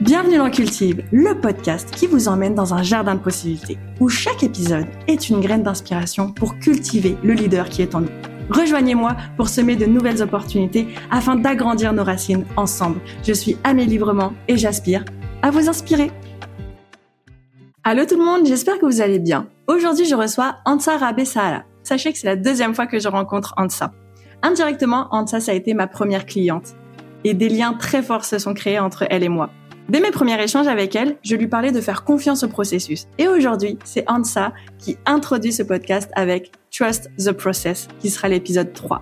Bienvenue dans Cultive, le podcast qui vous emmène dans un jardin de possibilités, où chaque épisode est une graine d'inspiration pour cultiver le leader qui est en nous. Rejoignez-moi pour semer de nouvelles opportunités afin d'agrandir nos racines ensemble. Je suis Amélie Librement et j'aspire à vous inspirer. Allô tout le monde, j'espère que vous allez bien. Aujourd'hui, je reçois Ansa Rabé Sachez que c'est la deuxième fois que je rencontre Ansa. Indirectement, Ansa, ça a été ma première cliente. Et des liens très forts se sont créés entre elle et moi. Dès mes premiers échanges avec elle, je lui parlais de faire confiance au processus. Et aujourd'hui, c'est Ansa qui introduit ce podcast avec Trust the Process, qui sera l'épisode 3.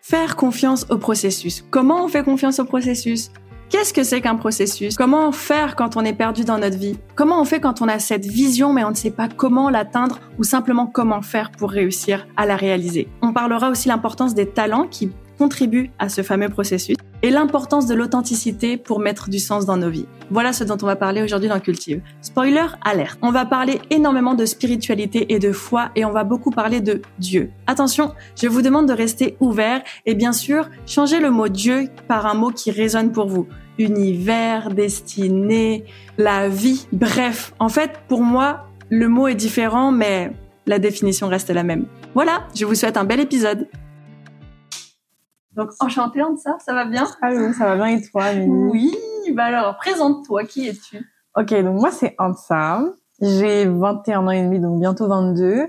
Faire confiance au processus. Comment on fait confiance au processus? Qu'est-ce que c'est qu'un processus? Comment faire quand on est perdu dans notre vie? Comment on fait quand on a cette vision mais on ne sait pas comment l'atteindre ou simplement comment faire pour réussir à la réaliser? On parlera aussi l'importance des talents qui contribuent à ce fameux processus et l'importance de l'authenticité pour mettre du sens dans nos vies. Voilà ce dont on va parler aujourd'hui dans Cultive. Spoiler alerte. On va parler énormément de spiritualité et de foi et on va beaucoup parler de Dieu. Attention, je vous demande de rester ouvert et bien sûr, changer le mot Dieu par un mot qui résonne pour vous. Univers, destinée, la vie, bref. En fait, pour moi, le mot est différent mais la définition reste la même. Voilà, je vous souhaite un bel épisode. Donc, enchantée de ça, ça va bien Allô, ça va bien et toi, Amélie? Oui, bah alors, présente-toi, qui es-tu? Ok, donc moi c'est Ansa, j'ai 21 ans et demi, donc bientôt 22.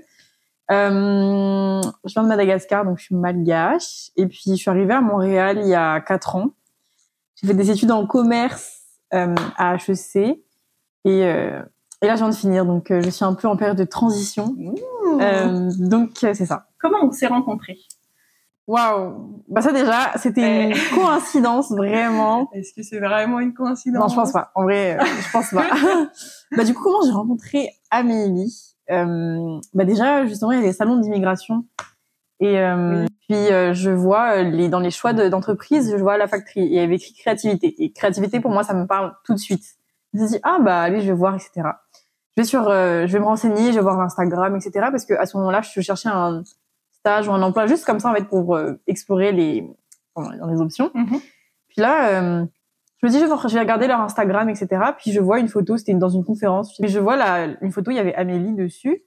Euh, je viens de Madagascar, donc je suis malgache. Et puis je suis arrivée à Montréal il y a 4 ans. J'ai fait des études en commerce euh, à HEC. Et, euh, et là, je viens de finir, donc euh, je suis un peu en période de transition. Donc c'est ça. Comment on s'est rencontrés? Waouh Bah ça déjà, c'était une coïncidence vraiment. Est-ce que c'est vraiment une coïncidence? Non, je pense pas. En vrai, euh, je pense pas. bah du coup, comment j'ai rencontré Amélie? Euh, Bah déjà, justement, il y a des salons d'immigration et euh, puis euh, je vois euh, les dans les choix d'entreprise, je vois la factory et il y avait écrit créativité. Et créativité pour moi, ça me parle tout de suite. Je me suis dit ah bah allez, je vais voir, etc. Je vais sur, je vais me renseigner, je vais voir l'Instagram, etc. Parce que à ce moment-là, je cherchais un stage ou un emploi juste comme ça en fait pour euh, explorer les dans les options. Mhm. Puis là, euh, je me dis je vais, regarder leur Instagram etc. Puis je vois une photo, c'était dans une conférence. Puis je vois la une photo, il y avait Amélie dessus.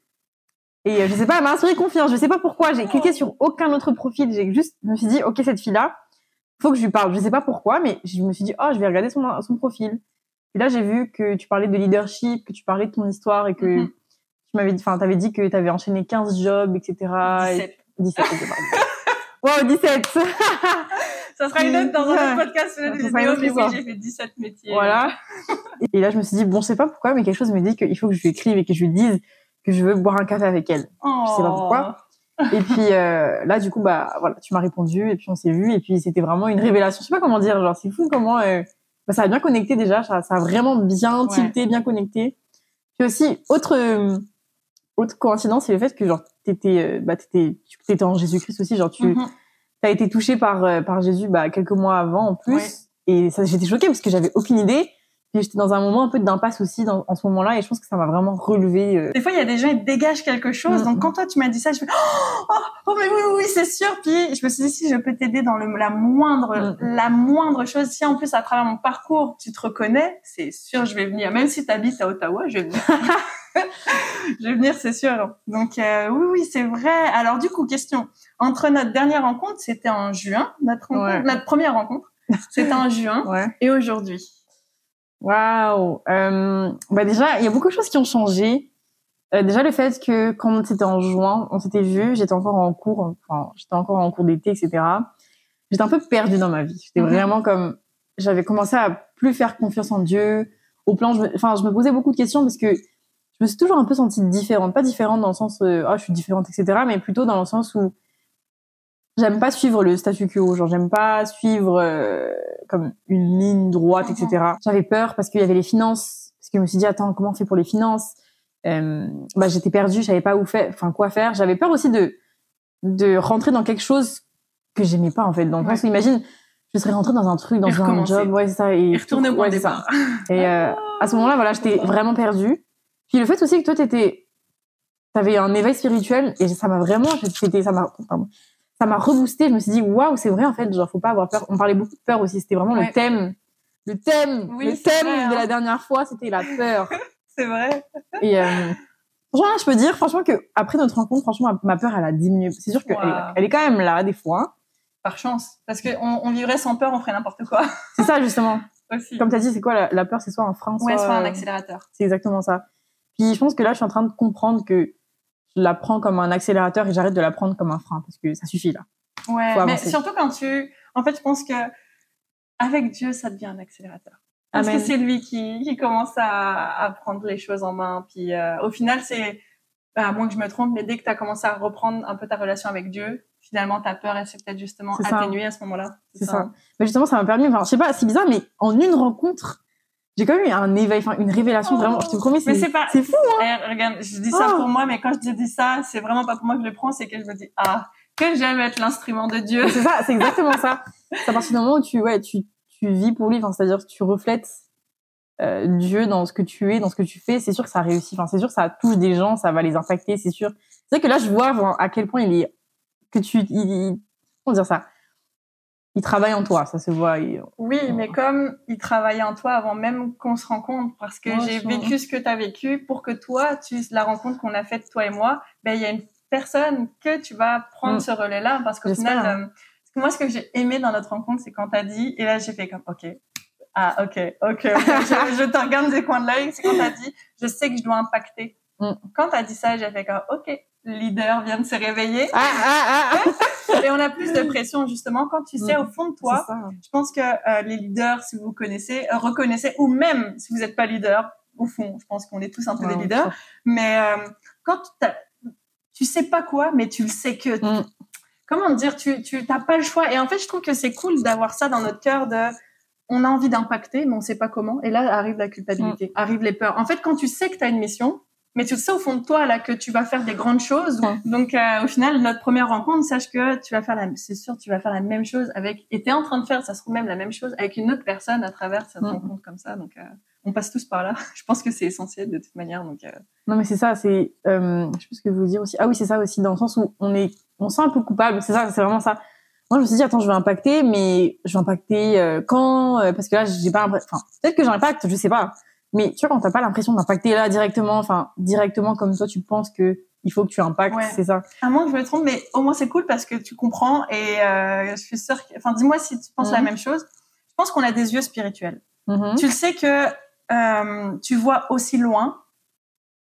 Et euh, je sais pas, elle m'a inspiré confiance. Je sais pas pourquoi. J'ai cliqué sur aucun autre profil. J'ai juste, je me suis dit, ok, cette fille-là, faut que je lui parle. Je sais pas pourquoi, mais je me suis dit, oh, je vais regarder son, son profil. Et là, j'ai vu que tu parlais de leadership, que tu parlais de ton histoire et que Mhm. tu m'avais, enfin, t'avais dit que t'avais enchaîné 15 jobs, etc. Et 17. 17, ok, pardon. wow, 17 Ça sera une autre dans un autre podcast une autre mais oui, j'ai fait 17 métiers. Voilà. Et là, je me suis dit, bon, je sais pas pourquoi, mais quelque chose me dit qu'il faut que je lui écrive et que je lui dise que je veux boire un café avec elle. Oh. Je sais pas pourquoi. Et puis euh, là, du coup, bah voilà, tu m'as répondu et puis on s'est vu et puis c'était vraiment une révélation. Je sais pas comment dire, genre c'est fou comment euh, bah, ça a bien connecté déjà, ça, ça a vraiment bien Ouais. tilté, bien connecté. Puis aussi autre euh, autre coïncidence, c'est le fait que genre t'étais euh, bah t'étais tu étais en Jésus-Christ aussi, genre tu Mhm. t'as été touché par euh, par Jésus bah quelques mois avant en plus Ouais. et ça j'étais choquée parce que j'avais aucune idée. Puis j'étais dans un moment un peu d'impasse aussi dans, en ce moment-là et je pense que ça m'a vraiment relevé. euh, Des fois, il y a des gens, ils dégagent quelque chose. Mhm. Donc, quand toi, tu m'as dit ça, je fais, oh, oh, oh, mais oui, oui, oui, c'est sûr. Puis, je me suis dit, si je peux t'aider dans le, la moindre, Mhm. la moindre chose, si en plus, à travers mon parcours, tu te reconnais, c'est sûr, je vais venir. Même si tu habites à Ottawa, je vais venir. je vais venir, c'est sûr. Donc, euh, oui, oui, c'est vrai. Alors, du coup, question. Entre notre dernière rencontre, c'était en juin, notre rencontre, Ouais. notre première rencontre, c'était en juin, ouais. et aujourd'hui. Waouh. Euh, bah déjà, il y a beaucoup de choses qui ont changé. Euh, déjà le fait que quand c'était en juin, on s'était vu, j'étais encore en cours, enfin j'étais encore en cours d'été, etc. J'étais un peu perdue dans ma vie. J'étais Mhm. vraiment comme, j'avais commencé à plus faire confiance en Dieu. Au plan, je me- enfin je me posais beaucoup de questions parce que je me suis toujours un peu sentie différente, pas différente dans le sens, euh, ah je suis différente, etc. Mais plutôt dans le sens où j'aime pas suivre le statu quo, genre j'aime pas suivre euh, comme une ligne droite, Mhm. etc. J'avais peur parce qu'il y avait les finances, parce que je me suis dit attends comment on fait pour les finances? Euh, Bah j'étais perdue, je savais pas où faire, enfin quoi faire. J'avais peur aussi de de rentrer dans quelque chose que j'aimais pas en fait. Dans le Ouais. sens où imagine je serais rentrée dans un truc, dans Et un job, ouais c'est ça, et Et retourner au ouais, c'est ça. départ. Et euh, à ce moment-là, voilà, j'étais vraiment perdue. Puis le fait aussi que toi, t'étais, t'avais un éveil spirituel et ça m'a vraiment, c'était, ça m'a, ça m'a reboosté. Je me suis dit, waouh, c'est vrai en fait, genre faut pas avoir peur. On parlait beaucoup de peur aussi. C'était vraiment Ouais. le thème le thème, Oui, le thème vrai, de hein. la dernière fois, c'était la peur. C'est vrai. Et euh, franchement, je peux dire, franchement, que après notre rencontre, franchement, ma, peur, elle a diminué. C'est sûr qu'elle Wow. elle est quand même là, des fois. Par chance. Parce qu'on on vivrait sans peur, on ferait n'importe quoi C'est ça, justement. aussi. Comme tu as dit, c'est quoi la, la peur? C'est soit un frein, soit, Ouais, soit un accélérateur. C'est exactement ça. Puis je pense que là, je suis en train de comprendre que je la prends comme un accélérateur et j'arrête de la prendre comme un frein parce que ça suffit là. Ouais, mais surtout quand tu... En fait, je pense que avec Dieu, ça devient un accélérateur. Parce Amen. que c'est lui qui, qui commence à, à prendre les choses en main. Puis euh, au final, c'est... bah, à moins que je me trompe, mais dès que tu as commencé à reprendre un peu ta relation avec Dieu, finalement, ta peur, elle s'est peut-être justement ça. atténuée à ce moment-là. C'est ça. Mais justement, ça m'a permis, enfin, je sais pas, c'est bizarre, mais en une rencontre, j'ai quand même eu un éveil, enfin, une révélation Oh. vraiment, je te promets, c'est, c'est pas... c'est fou. Eh, regarde, je dis ça Oh. pour moi, mais quand je dis ça, c'est vraiment pas pour moi que je le prends, c'est que je me dis, ah, que j'aime être l'instrument de Dieu. C'est ça, c'est exactement ça. C'est à partir du moment où tu, ouais, tu, tu vis pour lui, enfin, c'est-à-dire tu reflètes euh, Dieu dans ce que tu es, dans ce que tu fais, c'est sûr que ça réussit. Enfin, c'est sûr que ça touche des gens, ça va les impacter, c'est sûr. C'est vrai que là, je vois à quel point il est, que tu, il, il- comment dire ça? Il travaille en toi, ça se voit. il- Oui, mais comme il travaillait en toi avant même qu'on se rencontre, parce que j'ai vécu ce que tu as vécu, pour que toi, tu la rencontre qu'on a faite, toi et moi, ben, il y a une personne que tu vas prendre Mm. ce relais-là, parce qu'au final, euh, moi, ce que j'ai aimé dans notre rencontre, c'est quand tu as dit, et là, j'ai fait comme, OK. Ah, OK, OK. ok. je, je te regarde des coins de l'œil, c'est quand tu as dit, je sais que je dois impacter. Mm. Quand tu as dit ça, j'ai fait comme, OK, le leader vient de se réveiller. Ah, ah, ah, et on a plus de pression, justement, quand tu sais Mm. au fond de toi, je pense que euh, les leaders, si vous connaissez, euh, reconnaissez, ou même si vous n'êtes pas leader, au fond, je pense qu'on est tous un peu des leaders, mais euh, quand t'as- tu sais pas quoi, mais tu le sais que... Mm. Comment dire Tu tu t'as pas le choix. Et en fait, je trouve que c'est cool d'avoir ça dans notre cœur de... On a envie d'impacter, mais on sait pas comment. Et là, arrive la culpabilité, Mm. arrivent les peurs. En fait, quand tu sais que tu as une mission, mais tu le sais au fond de toi là que tu vas faire des grandes choses. Ouais. Donc euh, au final, notre première rencontre, sache que tu vas faire la, c'est sûr, tu vas faire la même chose avec, et t'es en train de faire, ça se trouve même la même chose avec une autre personne à travers cette rencontre comme ça. Donc euh, on passe tous par là. Je pense que c'est essentiel de toute manière. Donc euh, Non, mais c'est ça, c'est, je sais pas ce que je veux dire aussi. Ah oui, c'est ça aussi, dans le sens où on est, on se sent un peu coupable. C'est ça, c'est vraiment ça. Moi, je me suis dit, attends, je vais impacter, mais je vais impacter quand Parce que là, j'ai pas. Enfin, peut-être que j'impacte, je sais pas. Mais tu vois, quand t'as pas l'impression d'impacter là directement, enfin, directement comme toi, tu penses que il faut que tu impactes, Ouais. c'est ça? à moins que je me trompe, mais au moins c'est cool parce que tu comprends et euh, je suis sûre. Que, enfin, dis-moi si tu penses Mhm. la même chose. Je pense qu'on a des yeux spirituels. Mhm. Tu le sais que euh, tu vois aussi loin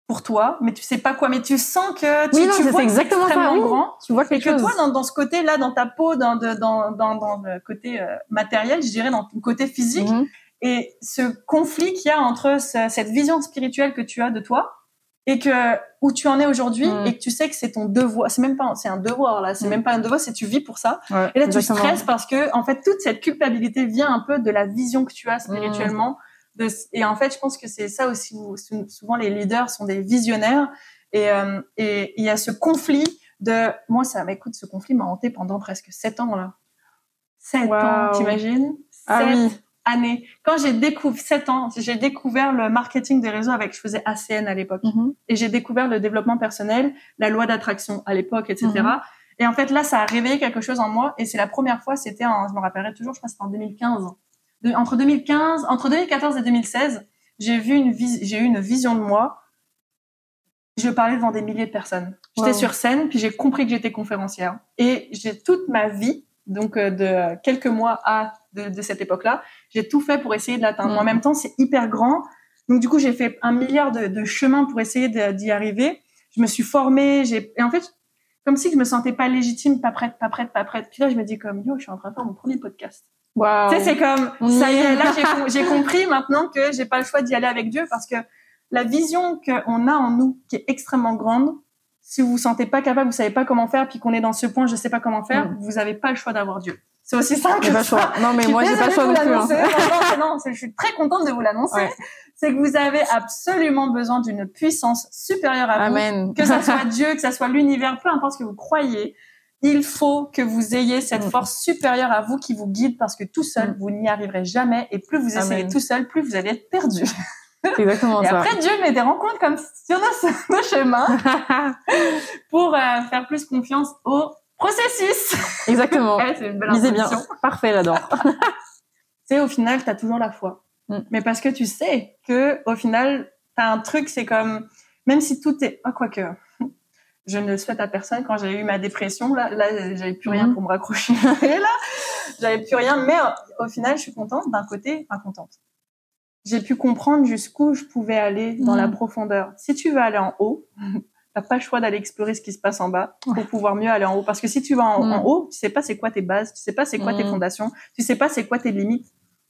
pour toi, mais tu sais pas quoi. Mais tu sens que tu, Oui, non, tu vois que exactement ça, extrêmement oui. grand. Tu vois Et quelque que chose. toi, dans, dans ce côté-là, dans ta peau, dans, de- dans, dans, dans le côté euh, matériel, je dirais, dans ton côté physique, Mhm. Et ce conflit qu'il y a entre ce- cette vision spirituelle que tu as de toi et que où tu en es aujourd'hui et que tu sais que c'est ton devoir, c'est même pas c'est un devoir là, c'est Mm. même pas un devoir, c'est tu vis pour ça. Ouais, Et là tu stresses parce que en fait toute cette culpabilité vient un peu de la vision que tu as spirituellement. De, et en fait je pense que c'est ça aussi où sou- souvent les leaders sont des visionnaires et euh, et il y a ce conflit de moi ça m'écoute ce conflit m'a hanté pendant presque sept ans là. Sept ans, t'imagines? Ah Sept oui. Années. Quand j'ai découvert, 7 ans, j'ai découvert le marketing des réseaux avec, je faisais ACN à l'époque. Mhm. Et j'ai découvert le développement personnel, la loi d'attraction à l'époque, etc. Mhm. Et en fait, là, ça a réveillé quelque chose en moi. Et c'est la première fois, c'était en, je me rappellerai toujours, je crois que c'était en 2015. De- entre 2015, entre 2014 et 2016, j'ai vu une vis- j'ai eu une vision de moi. Je parlais devant des milliers de personnes. J'étais Wow. sur scène, puis j'ai compris que j'étais conférencière. Et j'ai toute ma vie, donc euh, de quelques mois à de, de cette époque-là, j'ai tout fait pour essayer de l'atteindre. Mm. En même temps, c'est hyper grand. Donc du coup, j'ai fait un milliard de, de chemins pour essayer d'y arriver. Je me suis formée, j'ai et en fait, comme si je me sentais pas légitime, pas prête, pas prête, pas prête. Puis là, je me dis comme yo, je suis en train de faire mon premier podcast. Waouh. Tu sais, c'est comme ça y est. Là, j'ai compris maintenant que j'ai pas le choix d'y aller avec Dieu parce que la vision qu'on a en nous, qui est extrêmement grande, si vous vous sentez pas capable, vous savez pas comment faire, puis qu'on est dans ce point, je sais pas comment faire, Mm. vous avez pas le choix d'avoir Dieu. C'est aussi simple que pas ça. choix. Non, mais moi, j'ai pas choix non plus. vous hein. Non, non, je suis très contente de vous l'annoncer. Ouais. C'est que vous avez absolument besoin d'une puissance supérieure à vous Amen. que ça soit Dieu, que ça soit l'univers, peu importe ce que vous croyez, il faut que vous ayez cette Mm. force supérieure à vous qui vous guide parce que tout seul, Mm. vous n'y arriverez jamais et plus vous essayez Amen. tout seul, plus vous allez être perdu. Exactement Et ça. après, Dieu met des rencontres comme sur nos, nos chemins pour euh, faire plus confiance au processus. exactement. Ouais, c'est une belle Lisez bien. Parfait, j'adore. sais, au final, tu as toujours la foi. Mm. Mais parce que tu sais que au final, tu as un truc, c'est comme, même si tout est, ah, quoi que, je ne le souhaite à personne. Quand j'ai eu ma dépression, là, là, j'avais plus rien Mhm. pour me raccrocher. Et là, j'avais plus rien. Mais euh, au final, je suis contente. D'un côté, pas contente. J'ai pu comprendre jusqu'où je pouvais aller dans Mhm. la profondeur. Si tu veux aller en haut, t'as pas le choix d'aller explorer ce qui se passe en bas pour pouvoir mieux aller en haut. Parce que si tu vas en, en haut, tu sais pas c'est quoi tes bases, tu sais pas c'est quoi tes Mhm. fondations, tu sais pas c'est quoi tes limites.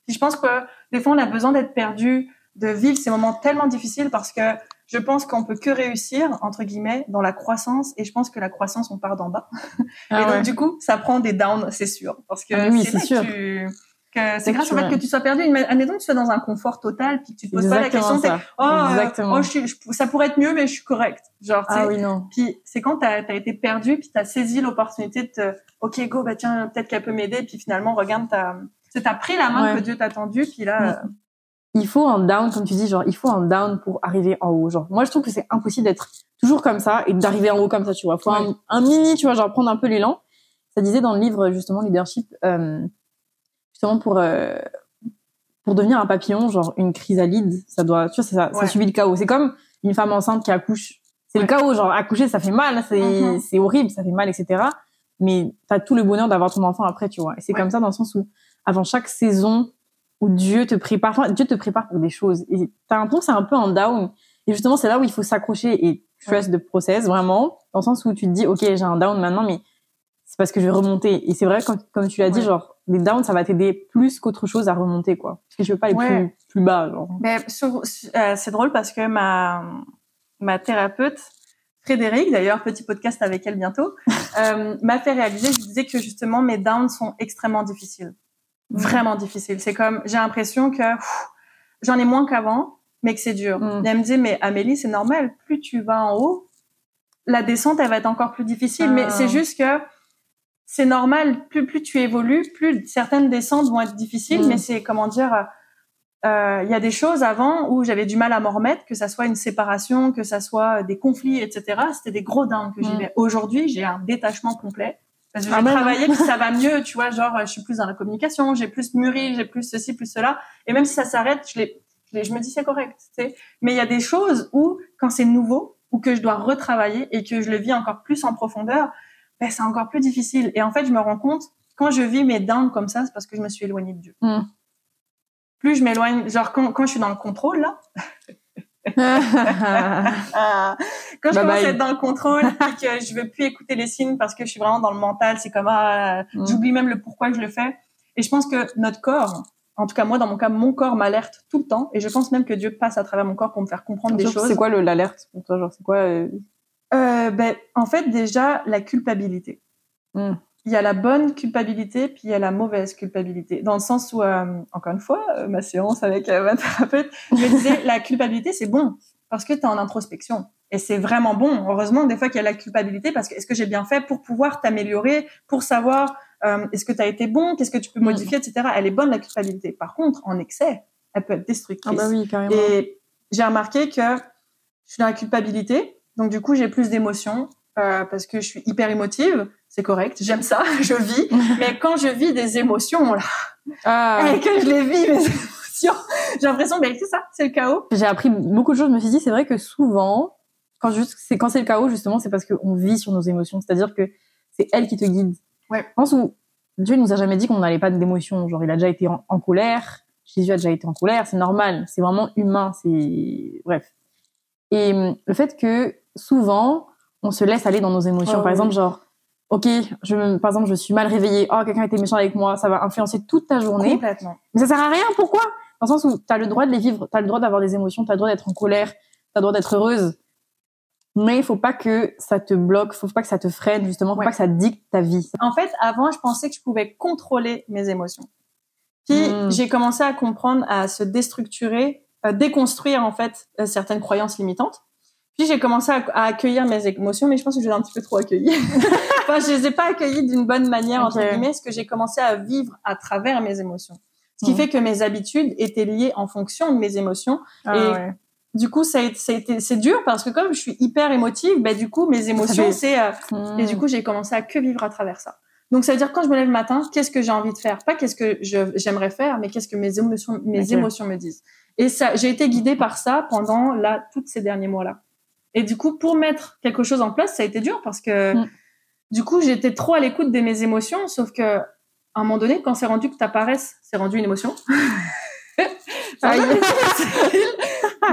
Je pense que des fois, on a besoin d'être perdu, de vivre ces moments tellement difficiles parce que je pense qu'on peut que réussir, entre guillemets, dans la croissance. Et je pense que la croissance, on part d'en bas. Ah et donc, ouais. du coup, ça prend des downs, c'est sûr. Parce que Ah oui, c'est sûr. que tu- que c'est C'est grâce au fait que tu sois perdu. Admettons que tu sois dans un confort total, puis que tu te poses pas la question, ça. oh, euh, Exactement. oh, je suis- je- ça pourrait être mieux, mais je suis correct. Genre, ah oui, non. puis c'est quand t'as as été perdu, puis t'as saisi l'opportunité de te, ok, go, bah tiens, peut-être qu'elle peut m'aider, puis finalement, regarde, t'as, c'est t'as pris la main Ouais. que Dieu t'a tendu, puis là, euh, il faut un down, comme tu dis, genre, il faut un down pour arriver en haut. Genre, moi, je trouve que c'est impossible d'être toujours comme ça et d'arriver en haut comme ça, tu vois. Faut Ouais. un, un mini, tu vois, genre, prendre un peu l'élan. Ça disait dans le livre, justement, Leadership, euh, justement, pour, euh, pour devenir un papillon, genre, une chrysalide, ça doit, tu vois, ça, ça subit le chaos. C'est comme une femme enceinte qui accouche. C'est le chaos, genre, accoucher, ça fait mal, c'est, Mhm. c'est horrible, ça fait mal, etc. Mais t'as tout le bonheur d'avoir ton enfant après, tu vois. Et c'est Ouais. comme ça dans le sens où, avant chaque saison, où Dieu te prépare, enfin, Dieu te prépare pour des choses. Et t'as l'impression que c'est un peu en down. Et justement, c'est là où il faut s'accrocher et trust the process, vraiment. Dans le sens où tu te dis, OK, j'ai un down maintenant, mais c'est parce que je vais remonter. Et c'est vrai, comme, comme tu l'as dit, genre, les downs, ça va t'aider plus qu'autre chose à remonter, quoi. Parce que tu veux pas aller Ouais. plus, plus bas, genre. Mais euh, c'est drôle parce que ma ma thérapeute Frédéric, d'ailleurs petit podcast avec elle bientôt, euh, m'a fait réaliser. Je disais que justement mes downs sont extrêmement difficiles, vraiment difficiles. C'est comme j'ai l'impression que j'en ai moins qu'avant, mais que c'est dur. Mm. Et elle me disait mais Amélie c'est normal, plus tu vas en haut, la descente elle va être encore plus difficile. Mais Ah. c'est juste que c'est normal, plus plus tu évolues, plus certaines descentes vont être difficiles. Mm. Mais c'est comment dire euh, il y a des choses avant où j'avais du mal à m'en remettre, que ça soit une séparation, que ça soit des conflits, etc. C'était des gros downs que Mm. j'y vais. Aujourd'hui, j'ai un détachement complet. Parce que Ah j'ai ben travaillé, puis ça va mieux, tu vois, genre, je suis plus dans la communication, j'ai plus mûri, j'ai plus ceci, plus cela. Et même si ça s'arrête, je, je, je me dis c'est correct, tu sais. Mais il y a des choses où, quand c'est nouveau, ou que je dois retravailler et que je le vis encore plus en profondeur, ben, c'est encore plus difficile. Et en fait, je me rends compte, quand je vis mes downs comme ça, c'est parce que je me suis éloignée de Dieu. Mm. Plus je m'éloigne, genre quand, quand je suis dans le contrôle, là, quand je Bye commence bye. à être dans le contrôle et que je veux plus écouter les signes parce que je suis vraiment dans le mental, c'est comme ah, Mm. j'oublie même le pourquoi je le fais. Et je pense que notre corps, en tout cas moi dans mon cas, mon corps m'alerte tout le temps et je pense même que Dieu passe à travers mon corps pour me faire comprendre des choses. C'est quoi le- l'alerte pour toi, genre, c'est quoi, euh, Euh, ben, en fait, déjà, la culpabilité. Mm. Il y a la bonne culpabilité, puis il y a la mauvaise culpabilité. Dans le sens où, euh, encore une fois, euh, ma séance avec ma thérapeute, je me disais, la culpabilité, c'est bon, parce que tu es en introspection. Et c'est vraiment bon. Heureusement, des fois qu'il y a la culpabilité, parce que est-ce que j'ai bien fait pour pouvoir t'améliorer, pour savoir est-ce que tu as été bon, qu'est-ce que tu peux Mm. modifier, etc. Elle est bonne, la culpabilité. Par contre, en excès, elle peut être destructrice. Ah bah oui, carrément. Et j'ai remarqué que je suis dans la culpabilité, donc du coup j'ai plus d'émotions euh, parce que je suis hyper émotive. C'est correct, j'aime ça, je vis. Mais quand je vis des émotions là, Ah. et que je les vis mes émotions, j'ai l'impression ben c'est ça, c'est le chaos. J'ai appris beaucoup de choses. Je me suis dit, c'est vrai que souvent, quand juste, c'est quand c'est le chaos, justement, c'est parce qu'on vit sur nos émotions. C'est-à-dire que c'est elle qui te guide. Ouais. Je pense où Dieu nous a jamais dit qu'on n'allait pas d'émotions. Genre, il a déjà été en, en colère. Jésus a déjà été en colère. C'est normal. C'est vraiment humain. C'est, bref. Et hum, le fait que souvent, on se laisse aller dans nos émotions. Oh, par exemple, genre, ok, je par exemple, je suis mal réveillée. Oh, quelqu'un était méchant avec moi. Ça va influencer toute ta journée. Complètement. Mais ça sert à rien. Pourquoi? Dans le sens où tu as le droit de les vivre, tu as le droit d'avoir des émotions, tu as le droit d'être en colère, tu as le droit d'être heureuse. Mais il faut pas que ça te bloque, faut pas que ça te freine, justement, faut Ouais. pas que ça dicte ta vie. En fait, avant, je pensais que je pouvais contrôler mes émotions. Puis Mm. j'ai commencé à comprendre, à se déstructurer, à déconstruire en fait euh, certaines croyances limitantes. Puis j'ai commencé à, à accueillir mes émotions, mais je pense que je les ai un petit peu trop accueillies. enfin, je les ai pas accueillies d'une bonne manière entre guillemets, parce que j'ai commencé à vivre à travers mes émotions. Ce qui Mm. fait que mes habitudes étaient liées en fonction de mes émotions. Ah Et- Du coup, ça a été, ça c'est dur parce que comme je suis hyper émotive, ben du coup mes émotions c'est euh, Mm. et du coup, j'ai commencé à que vivre à travers ça. Donc, ça veut dire quand je me lève le matin, qu'est-ce que j'ai envie de faire? Pas qu'est-ce que j'aimerais faire, mais qu'est-ce que mes émotions, mes émotions me disent. Et ça, j'ai été guidée par ça pendant là, toutes ces derniers mois-là. Et du coup, pour mettre quelque chose en place, ça a été dur parce que mm. du coup, j'étais trop à l'écoute de mes émotions, sauf que à un moment donné, quand c'est rendu que t'apparaisses, c'est rendu une émotion.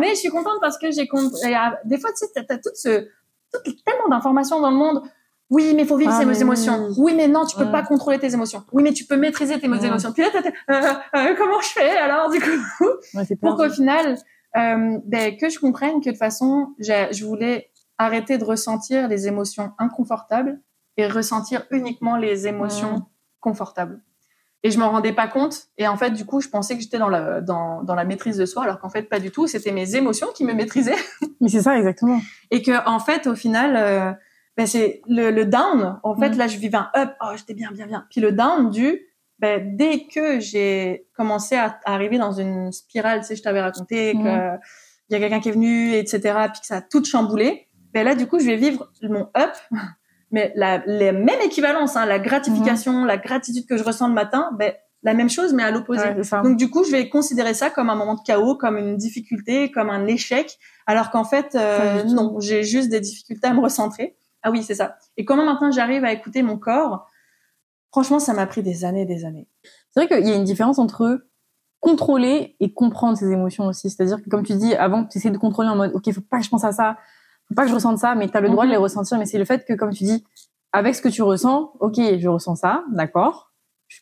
mais je suis contente parce que j'ai des fois tu sais t'as tout ce tellement d'informations dans le monde. Oui mais faut vivre ah, ses émotions. oui. Mais non tu peux pas contrôler tes émotions. Oui mais tu peux maîtriser tes émotions. Puis là euh, euh, comment je fais alors du coup? Pour qu'au final euh, ben, que je comprenne que de toute façon je voulais arrêter de ressentir les émotions inconfortables et ressentir uniquement les émotions confortables et je m'en rendais pas compte. Et en fait, du coup, je pensais que j'étais dans la, dans, dans la maîtrise de soi, alors qu'en fait, pas du tout. C'était mes émotions qui me maîtrisaient. Mais c'est ça, exactement. Et que, en fait, au final, euh, ben c'est le, le, down. En fait, mm. là, je vivais un up. Oh, j'étais bien, bien, bien. Puis le down du, ben, dès que j'ai commencé à, arriver dans une spirale, tu sais, je t'avais raconté mm. que il y a quelqu'un qui est venu, etc., puis que ça a tout chamboulé. Ben là, du coup, je vais vivre mon up mais la, les mêmes équivalences, hein, la gratification, mhm. la gratitude que je ressens le matin, ben, la même chose, mais à l'opposé. Donc du coup, je vais considérer ça comme un moment de chaos, comme une difficulté, comme un échec, alors qu'en fait, euh, non, j'ai juste des difficultés à me recentrer. Ah oui, c'est ça. Et comment maintenant j'arrive à écouter mon corps Franchement, ça m'a pris des années, des années. C'est vrai qu'il y a une différence entre contrôler et comprendre ses émotions aussi. C'est-à-dire que comme tu dis, avant, tu essaies de contrôler en mode, ok, faut pas que je pense à ça, faut pas que je ressente ça, mais tu as le droit de les mhm. ressentir. Mais c'est le fait que, comme tu dis, avec ce que tu ressens, ok, je ressens ça, d'accord.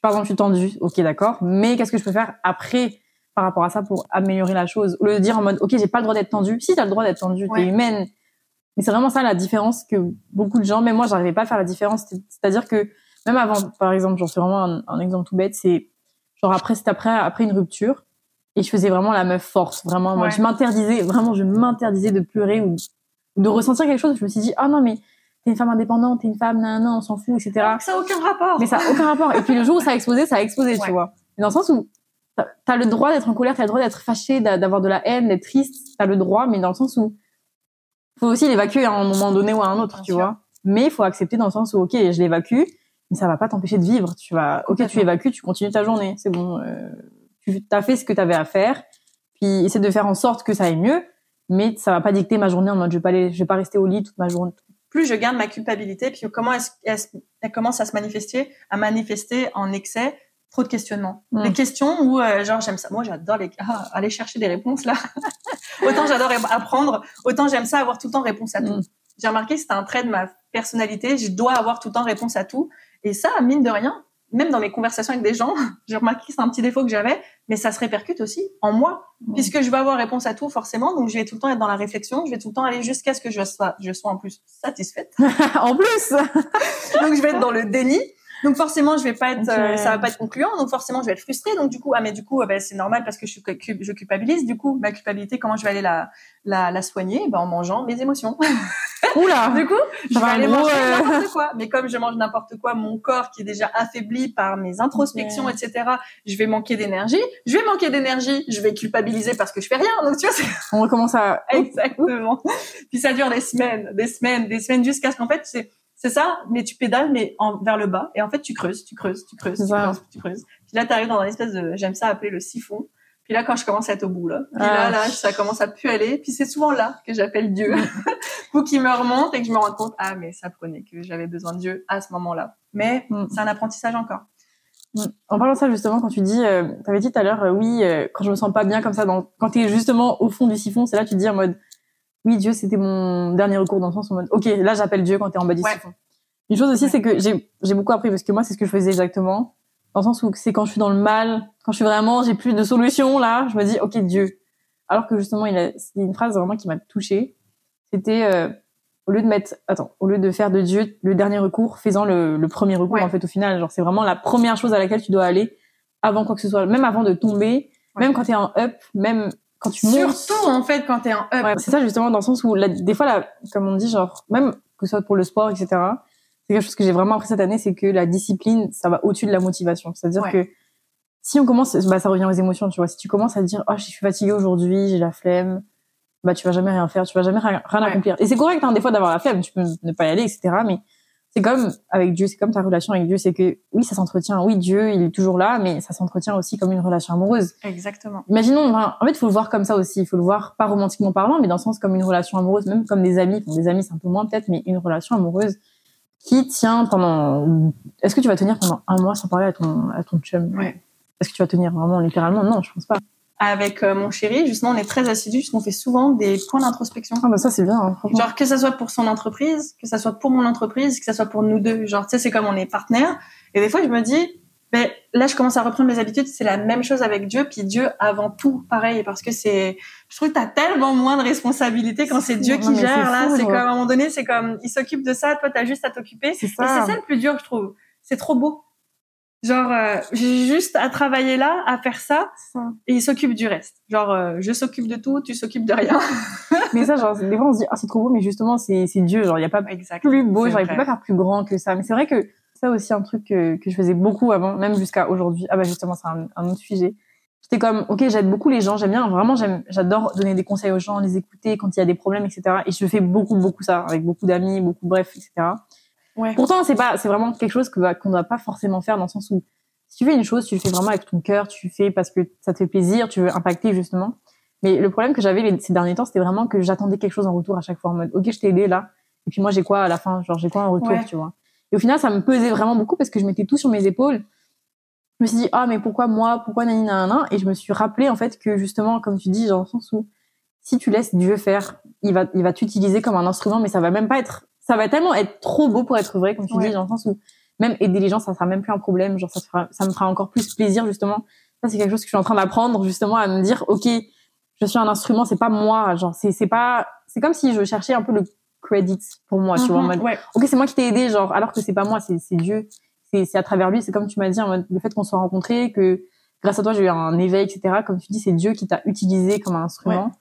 Par exemple, je suis tendue, ok, d'accord. Mais qu'est-ce que je peux faire après par rapport à ça pour améliorer la chose? Au lieu de dire en mode, ok, j'ai pas le droit d'être tendue. Si, tu as le droit d'être tendue, tu es humaine. Mais c'est vraiment ça la différence que beaucoup de gens, mais moi, j'arrivais pas à faire la différence. C'est-à-dire que même avant, par exemple, j'en fais vraiment un, exemple tout bête, c'est genre après, c'est après, après une rupture, et je faisais vraiment la meuf force, vraiment. Moi, je m'interdisais, vraiment, je m'interdisais de pleurer ou de ressentir quelque chose. Je me suis dit, ah non, mais t'es une femme indépendante, t'es une femme, nan, nan, on s'en fout, etc. Ça a aucun rapport. Mais ça a aucun rapport. Et puis le jour où ça a explosé, ça a explosé, tu vois. Dans le sens où t'as le droit d'être en colère, t'as le droit d'être fâché, d'avoir de la haine, d'être triste, t'as le droit, mais dans le sens où faut aussi l'évacuer à un moment donné ou à un autre, tu vois. Mais il faut accepter dans le sens où, ok, je l'évacue, mais ça va pas t'empêcher de vivre. Tu vas, ok, tu évacues, tu continues ta journée, c'est bon. Euh, tu as fait ce que tu avais à faire, puis essaie de faire en sorte que ça aille mieux mais ça va pas dicter ma journée en mode je vais pas aller, je vais pas rester au lit toute ma journée. Plus je garde ma culpabilité, puis comment est-ce elle commence à se manifester, à manifester en excès, trop de questionnements. Mm. Les questions où euh, genre j'aime ça, moi j'adore les ah, aller chercher des réponses là. autant j'adore apprendre, autant j'aime ça avoir tout le temps réponse à tout. Mm. J'ai remarqué que c'était un trait de ma personnalité, je dois avoir tout le temps réponse à tout. Et ça, mine de rien, même dans mes conversations avec des gens, j'ai remarqué que c'est un petit défaut que j'avais, mais ça se répercute aussi en moi, puisque je vais avoir réponse à tout forcément, donc je vais tout le temps être dans la réflexion, je vais tout le temps aller jusqu'à ce que je sois, je sois en plus satisfaite. en plus. Donc je vais être dans le déni, donc forcément, je vais pas être, euh, ça va pas être concluant. Donc forcément, je vais être frustrée. Donc du coup, ah mais du coup, ah, ben, c'est normal parce que je, je culpabilise. Du coup, ma culpabilité, comment je vais aller la, la, la soigner? Ben, En mangeant mes émotions. Oula Du coup, je vais aller manger euh, n'importe quoi. Mais comme je mange n'importe quoi, mon corps qui est déjà affaibli par mes introspections, etc., je vais manquer d'énergie. Je vais manquer d'énergie. Je vais culpabiliser parce que je fais rien. Donc tu vois, on recommence à exactement. Puis ça dure des semaines, des semaines, des semaines jusqu'à ce qu'en fait c'est c'est ça, mais tu pédales, mais en, vers le bas. Et en fait, tu creuses, tu creuses, tu creuses, tu creuses, tu creuses. Puis là, tu arrives dans un espèce de, j'aime ça appeler le siphon. Puis là, quand je commence à être au bout, là, puis là, ah. là, ça commence à plus aller. Puis c'est souvent là que j'appelle Dieu, pour qu'il me remonte et que je me rende compte, ah, mais ça prenait que j'avais besoin de Dieu à ce moment-là. Mais mm. c'est un apprentissage encore. Mm. En parlant de ça justement, quand tu dis, euh, tu avais dit tout à l'heure, euh, oui, euh, quand je me sens pas bien comme ça, dans, quand tu es justement au fond du siphon, c'est là que tu dis en mode, oui, Dieu, c'était mon dernier recours dans le sens en mode, ok, là j'appelle Dieu quand tu es en bas du siphon. Une chose aussi, c'est que j'ai beaucoup appris parce que moi, c'est ce que je faisais exactement. Dans le sens où c'est quand je suis dans le mal, quand je suis vraiment, j'ai plus de solution, là, je me dis, ok, Dieu. Alors que justement, il a, c'est une phrase vraiment qui m'a touchée. C'était, euh, au lieu de mettre, attends, au lieu de faire de Dieu le dernier recours, faisant le, le premier recours, en fait, au final. Genre, c'est vraiment la première chose à laquelle tu dois aller avant quoi que ce soit, même avant de tomber, même quand t'es en up, même quand tu montes. Surtout, en fait, quand t'es en up. Ouais, c'est ça, justement, dans le sens où, des fois, là, comme on dit, genre, même que ce soit pour le sport, etc., c'est quelque chose que j'ai vraiment appris cette année, c'est que la discipline, ça va au-dessus de la motivation. C'est-à-dire que si on commence, bah, ça revient aux émotions, tu vois. Si tu commences à dire, oh, je suis fatiguée aujourd'hui, j'ai la flemme, bah, tu vas jamais rien faire, tu vas jamais rien, accomplir. Et c'est correct, hein, des fois, d'avoir la flemme, tu peux ne pas y aller, etc. Mais c'est comme avec Dieu, c'est comme ta relation avec Dieu, c'est que oui, ça s'entretient. Oui, Dieu, il est toujours là, mais ça s'entretient aussi comme une relation amoureuse. Exactement. Imaginons, en fait, il faut le voir comme ça aussi. Il faut le voir pas romantiquement parlant, mais dans le sens comme une relation amoureuse, même comme des amis. des amis, c'est un peu moins peut-être, mais une relation amoureuse qui tient pendant. Est-ce que tu vas tenir pendant un mois sans parler à ton à ton chum? Ouais. Est-ce que tu vas tenir vraiment littéralement? Non, je pense pas. Avec euh, mon chéri, justement, on est très assidus puisqu'on fait souvent des points d'introspection. Ah bah ça c'est bien. Hein. Genre que ça soit pour son entreprise, que ça soit pour mon entreprise, que ça soit pour nous deux. Genre tu sais c'est comme on est partenaires. Et des fois je me dis, ben là je commence à reprendre mes habitudes. C'est la même chose avec Dieu. Puis Dieu avant tout pareil parce que c'est, je trouve que t'as tellement moins de responsabilités quand c'est Dieu Non, qui mais gère là. C'est comme à un moment donné c'est comme il s'occupe de ça, toi t'as juste à t'occuper. C'est Et c'est ça. ça le plus dur je trouve. C'est trop beau. Genre euh, j'ai juste à travailler là, à faire ça, et il s'occupe du reste. Genre euh, je s'occupe de tout, tu s'occupes de rien. mais ça, genre, des fois on se dit ah c'est trop beau, mais justement c'est c'est Dieu. Genre il y a pas Exact. plus beau, genre il peut pas faire plus grand que ça. Mais c'est vrai que ça aussi un truc que, que je faisais beaucoup avant, même jusqu'à aujourd'hui. Ah bah justement c'est un, un autre sujet. J'étais comme ok j'aide beaucoup les gens, j'aime bien vraiment j'aime j'adore donner des conseils aux gens, les écouter quand il y a des problèmes etc. Et je fais beaucoup beaucoup ça avec beaucoup d'amis, beaucoup bref etc. Ouais. Pourtant c'est pas c'est vraiment quelque chose que va- qu'on doit pas forcément faire dans le sens où si tu fais une chose tu le fais vraiment avec ton cœur, tu le fais parce que ça te fait plaisir, tu veux impacter justement. Mais le problème que j'avais ces derniers temps, c'était vraiment que j'attendais quelque chose en retour à chaque fois en mode, ok, je t'ai aidé là. Et puis moi, j'ai quoi à la fin? Genre, j'ai quoi en retour, Ouais. tu vois? Et au final, ça me pesait vraiment beaucoup parce que je mettais tout sur mes épaules. Je me suis dit, ah, mais pourquoi moi? Pourquoi nani nanana? Et je me suis rappelé, en fait, que justement, comme tu dis, genre, dans le sens où, si tu laisses Dieu faire, il va, il va t'utiliser comme un instrument, mais ça va même pas être, ça va tellement être trop beau pour être vrai, comme tu Ouais. dis, dans le sens où, même aider les gens, ça sera même plus un problème, genre, ça, me fera encore plus plaisir, justement. Ça, c'est quelque chose que je suis en train d'apprendre, justement, à me dire, ok, je suis un instrument, c'est pas moi, genre, c'est, c'est pas, c'est comme si je cherchais un peu le credit pour moi, tu vois, en Mhm. mode, Ouais. ok, c'est moi qui t'ai aidé, genre, alors que c'est pas moi, c'est, c'est Dieu. C'est, c'est à travers lui, c'est comme tu m'as dit, en mode, le fait qu'on soit rencontrés, que grâce à toi, j'ai eu un éveil, etc. Comme tu dis, c'est Dieu qui t'a utilisé comme un instrument.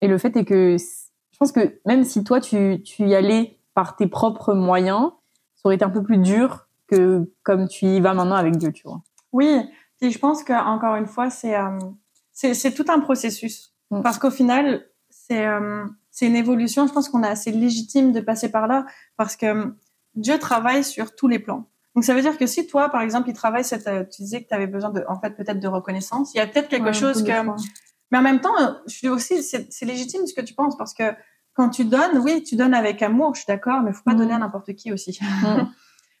Et le fait est que, je pense que même si toi, tu, tu y allais par tes propres moyens, ça aurait été un peu plus dur que comme tu y vas maintenant avec Dieu, tu vois. Oui, puis je pense que encore une fois, c'est euh, c'est tout un processus Mm. parce qu'au final, c'est euh, c'est une évolution. Je pense qu'on est assez légitime de passer par là parce que Dieu travaille sur tous les plans. Donc ça veut dire que si toi, par exemple, il travaille cette, euh, tu disais que tu avais besoin de, en fait, peut-être de reconnaissance. Il y a peut-être quelque Ouais, chose que, mais en même temps, je suis aussi, c'est c'est légitime ce que tu penses parce que quand tu donnes, oui, tu donnes avec amour, je suis d'accord, mais faut pas Mm. donner à n'importe qui aussi. Mm.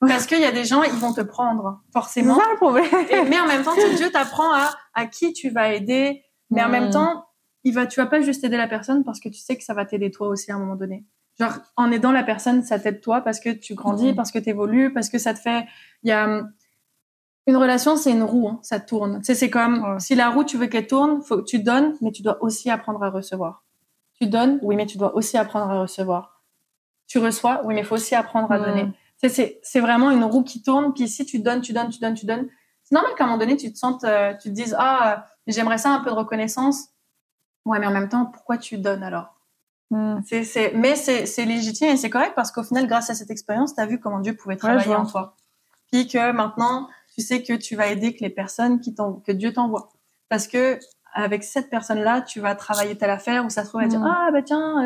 Parce qu'il y a des gens, ils vont te prendre, C'est forcément. ça le problème. Et- mais en même temps, Dieu t'apprend à, à qui tu vas aider. Mais en Mm. même temps, il va, tu vas pas juste aider la personne parce que tu sais que ça va t'aider toi aussi à un moment donné. Genre, en aidant la personne, ça t'aide toi parce que tu grandis, Mm. parce que tu évolues, parce que ça te fait, il y a, une relation, c'est une roue, hein, ça tourne. Tu sais, c'est comme, Ouais. si la roue, tu veux qu'elle tourne, faut que tu donnes, mais tu dois aussi apprendre à recevoir. Tu donnes, oui, mais tu dois aussi apprendre à recevoir. Tu reçois, oui, mais il faut aussi apprendre à donner. C'est, vraiment une roue qui tourne, puis si tu donnes, tu donnes, tu donnes, tu donnes, c'est normal qu'à un moment donné, tu te sentes, euh, tu te dises, ah, j'aimerais ça un peu de reconnaissance. Ouais, mais en même temps, pourquoi tu donnes alors? Mm. Mais c'est, légitime et c'est correct parce qu'au final, grâce à cette expérience, tu as vu comment Dieu pouvait travailler en toi. Puis que maintenant, tu sais que tu vas aider que les personnes qui que Dieu t'envoie. Parce que avec cette personne-là, tu vas travailler telle affaire où ça se trouve, elle dire, Mm. ah, bah tiens,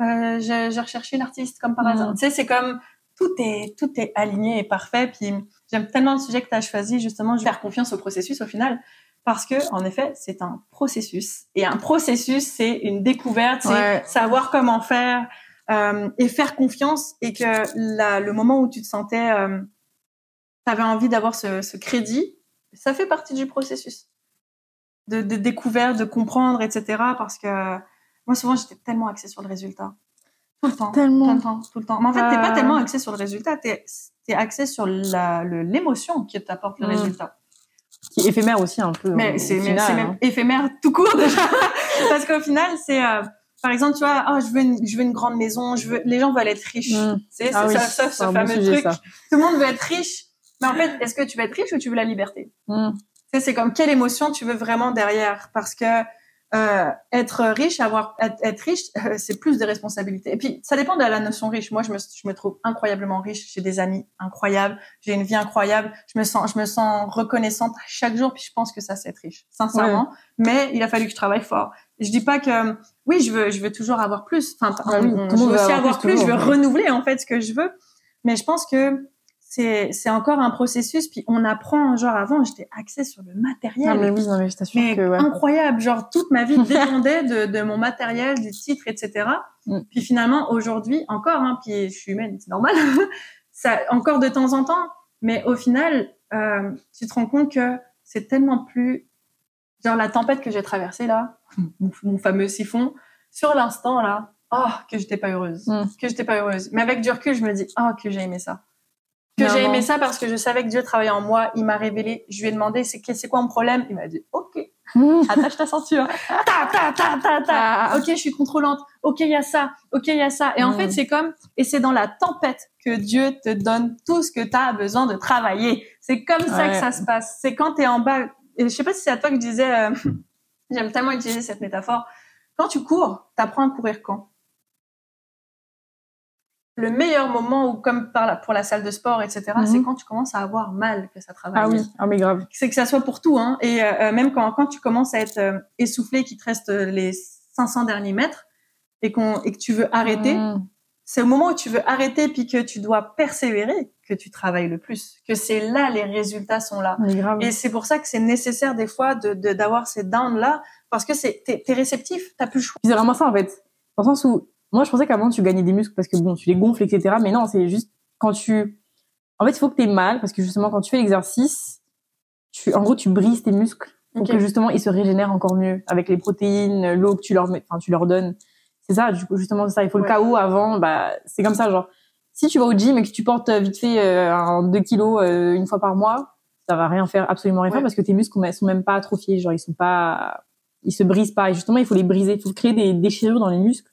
euh, euh, j'ai, recherché l'artiste comme par hasard. Tu sais, c'est comme, tout est, tout est aligné et parfait. Puis j'aime tellement le sujet que tu as choisi, justement, je vais faire confiance au processus au final. Parce que, en effet, c'est un processus. Et un processus, c'est une découverte, c'est Ouais. savoir comment faire euh, et faire confiance. Et que la, le moment où tu te sentais, euh, tu avais envie d'avoir ce, ce crédit, ça fait partie du processus de, de découverte, de comprendre, etc. Parce que moi, souvent, j'étais tellement axée sur le résultat. Tout le temps. Tellement. Tout le temps, tout le temps. Mais en fait, t'es pas Ah. tellement axé sur le résultat, t'es es axé sur l'émotion qui t'apporte le Mm. résultat. Qui est éphémère aussi un peu. Mais au c'est hein. même éphémère tout court déjà. Parce qu'au final, c'est euh, par exemple, tu vois, oh, je veux une, je veux une grande maison, je veux les gens veulent être riches. Mm. Tu sais, Ah c'est oui, ça, ça, c'est ce bon fameux sujet, truc. ça. Tout le monde veut être riche. Mais en fait, est-ce que tu veux être riche ou tu veux la liberté? Mm. C'est comme quelle émotion tu veux vraiment derrière? Parce que euh, être riche, avoir être, être riche, euh, c'est plus de responsabilités. Et puis ça dépend de la notion riche. Moi, je me, je me trouve incroyablement riche. J'ai des amis incroyables. J'ai une vie incroyable. Je me sens, je me sens reconnaissante chaque jour. Puis je pense que ça, c'est être riche, sincèrement. Mais il a fallu que je travaille fort. Je dis pas que oui, je veux, je veux toujours avoir plus. Enfin, Ah oui, on- tout le je monde veux aussi avoir plus, plus. Je veux renouveler en fait ce que je veux. Mais je pense que c'est c'est encore un processus. Puis on apprend, genre avant, j'étais axée sur le matériel. Non, mais oui, non, mais je t'assure Mais que, ouais. incroyable, genre toute ma vie dépendait de, de mon matériel, du titre, etc. Mm. Puis finalement, aujourd'hui, encore, hein, puis je suis humaine, c'est normal, ça, encore de temps en temps, mais au final, euh, tu te rends compte que c'est tellement plus, genre la tempête que j'ai traversée là, mon, mon fameux siphon, sur l'instant là, oh, que j'étais pas heureuse, Mm. que j'étais pas heureuse. Mais avec du recul, je me dis, oh, que j'ai aimé ça. Que j'ai aimé ça parce que je savais que Dieu travaillait en moi, il m'a révélé, je lui ai demandé, c'est c'est quoi mon problème? Il m'a dit, ok, attache ta ceinture. ta, ta, ta, ta, ta. Ah. Ok, je suis contrôlante. Ok, il y a ça. Ok, il y a ça. Et en Mm. fait, c'est comme, et c'est dans la tempête que Dieu te donne tout ce que tu as besoin de travailler. C'est comme ça que ça se passe. C'est quand tu es en bas. Et je sais pas si c'est à toi que je disais, euh, j'aime tellement utiliser cette métaphore. Quand tu cours, t'apprends à courir quand? Le meilleur moment ou comme par la- pour la salle de sport, etc., Mhm. c'est quand tu commences à avoir mal que ça travaille Ah oui, ah mais grave. c'est que ça soit pour tout, hein. Et euh, euh, même quand, quand tu commences à être euh, essoufflé, qu'il te reste euh, les 500 derniers mètres et, qu'on et que tu veux arrêter, Mm. c'est au moment où tu veux arrêter puis que tu dois persévérer que tu travailles le plus, que c'est là les résultats sont là. Mais grave. Et c'est pour ça que c'est nécessaire des fois de de- d'avoir ces downs là parce que c'est t'es, réceptif, t'as plus le choix. C'est vraiment ça en fait. Dans le sens où, moi je pensais qu'avant tu gagnais des muscles parce que bon, tu les gonfles, etc. Mais non, c'est juste quand tu. En fait, il faut que tu mal parce que justement, quand tu fais l'exercice, tu, en gros, tu brises tes muscles pour que justement ils se régénèrent encore mieux avec les protéines, l'eau que tu leur mets, enfin, tu leur donnes. C'est ça, du coup, justement, c'est ça. Il faut Ouais. le KO avant, bah, c'est comme ça, genre. Si tu vas au gym et que tu portes euh, vite fait euh, un 2 kilos euh, une fois par mois, ça va rien faire, absolument rien Ouais. faire parce que tes muscles sont même pas atrophiés, genre ils sont pas, ils se brisent pas. Et justement, il faut les briser, il faut créer des déchirures dans les muscles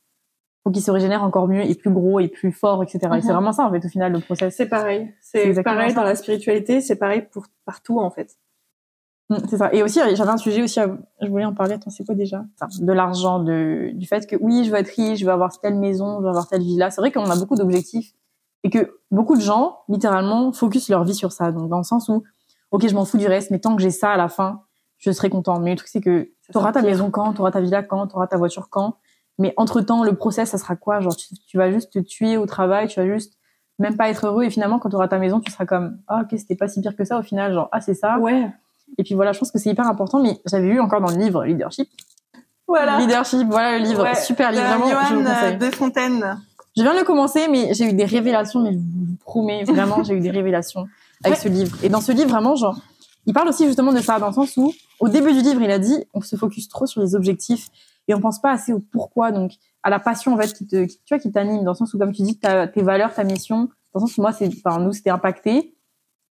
pour qu'ils se régénèrent encore mieux et plus gros et plus forts, etc. Et c'est Mhm. vraiment ça, en fait, au final, le process. C'est pareil, C'est pareil ça. dans la spiritualité, c'est pareil pour partout en fait. Mm, C'est ça. Et aussi, j'avais un sujet aussi, à- je voulais en parler, attends, c'est quoi déjà? Enfin, De l'argent, de, du fait que oui, je veux être riche, je veux avoir telle maison, je veux avoir telle villa. C'est vrai qu'on a beaucoup d'objectifs et que beaucoup de gens, littéralement, focusent leur vie sur ça. Donc, dans le sens où, ok, je m'en fous du reste, mais tant que j'ai ça à la fin, je serai content. Mais le truc, c'est que t'auras ta maison quand, t'auras ta villa quand, t'auras ta voiture quand? Mais entre-temps, le process, ça sera quoi? Genre, tu, tu vas juste te tuer au travail, tu vas juste même pas être heureux. Et finalement, quand tu auras ta maison, tu seras comme, ah, ok, c'était pas si pire que ça au final. Genre, ah, c'est ça. Ouais. Et puis voilà, je pense que c'est hyper important, mais j'avais lu encore dans le livre Leadership. Voilà. Leadership, voilà le livre, Ouais, super livre, vraiment, je vous conseille. euh, de Fontaine. Je viens de le commencer, mais j'ai eu des révélations, mais je vous promets, vraiment, j'ai eu des révélations avec Ouais. ce livre. Et dans ce livre, vraiment, genre, il parle aussi justement de ça, dans le sens où, au début du livre, il a dit, on se focus trop sur les objectifs et on pense pas assez au pourquoi, donc à la passion en fait qui te, qui, tu vois, qui t'anime, dans le sens où, comme tu dis, tes valeurs, ta mission, dans le sens où moi, c'est, enfin, nous, c'était impacté.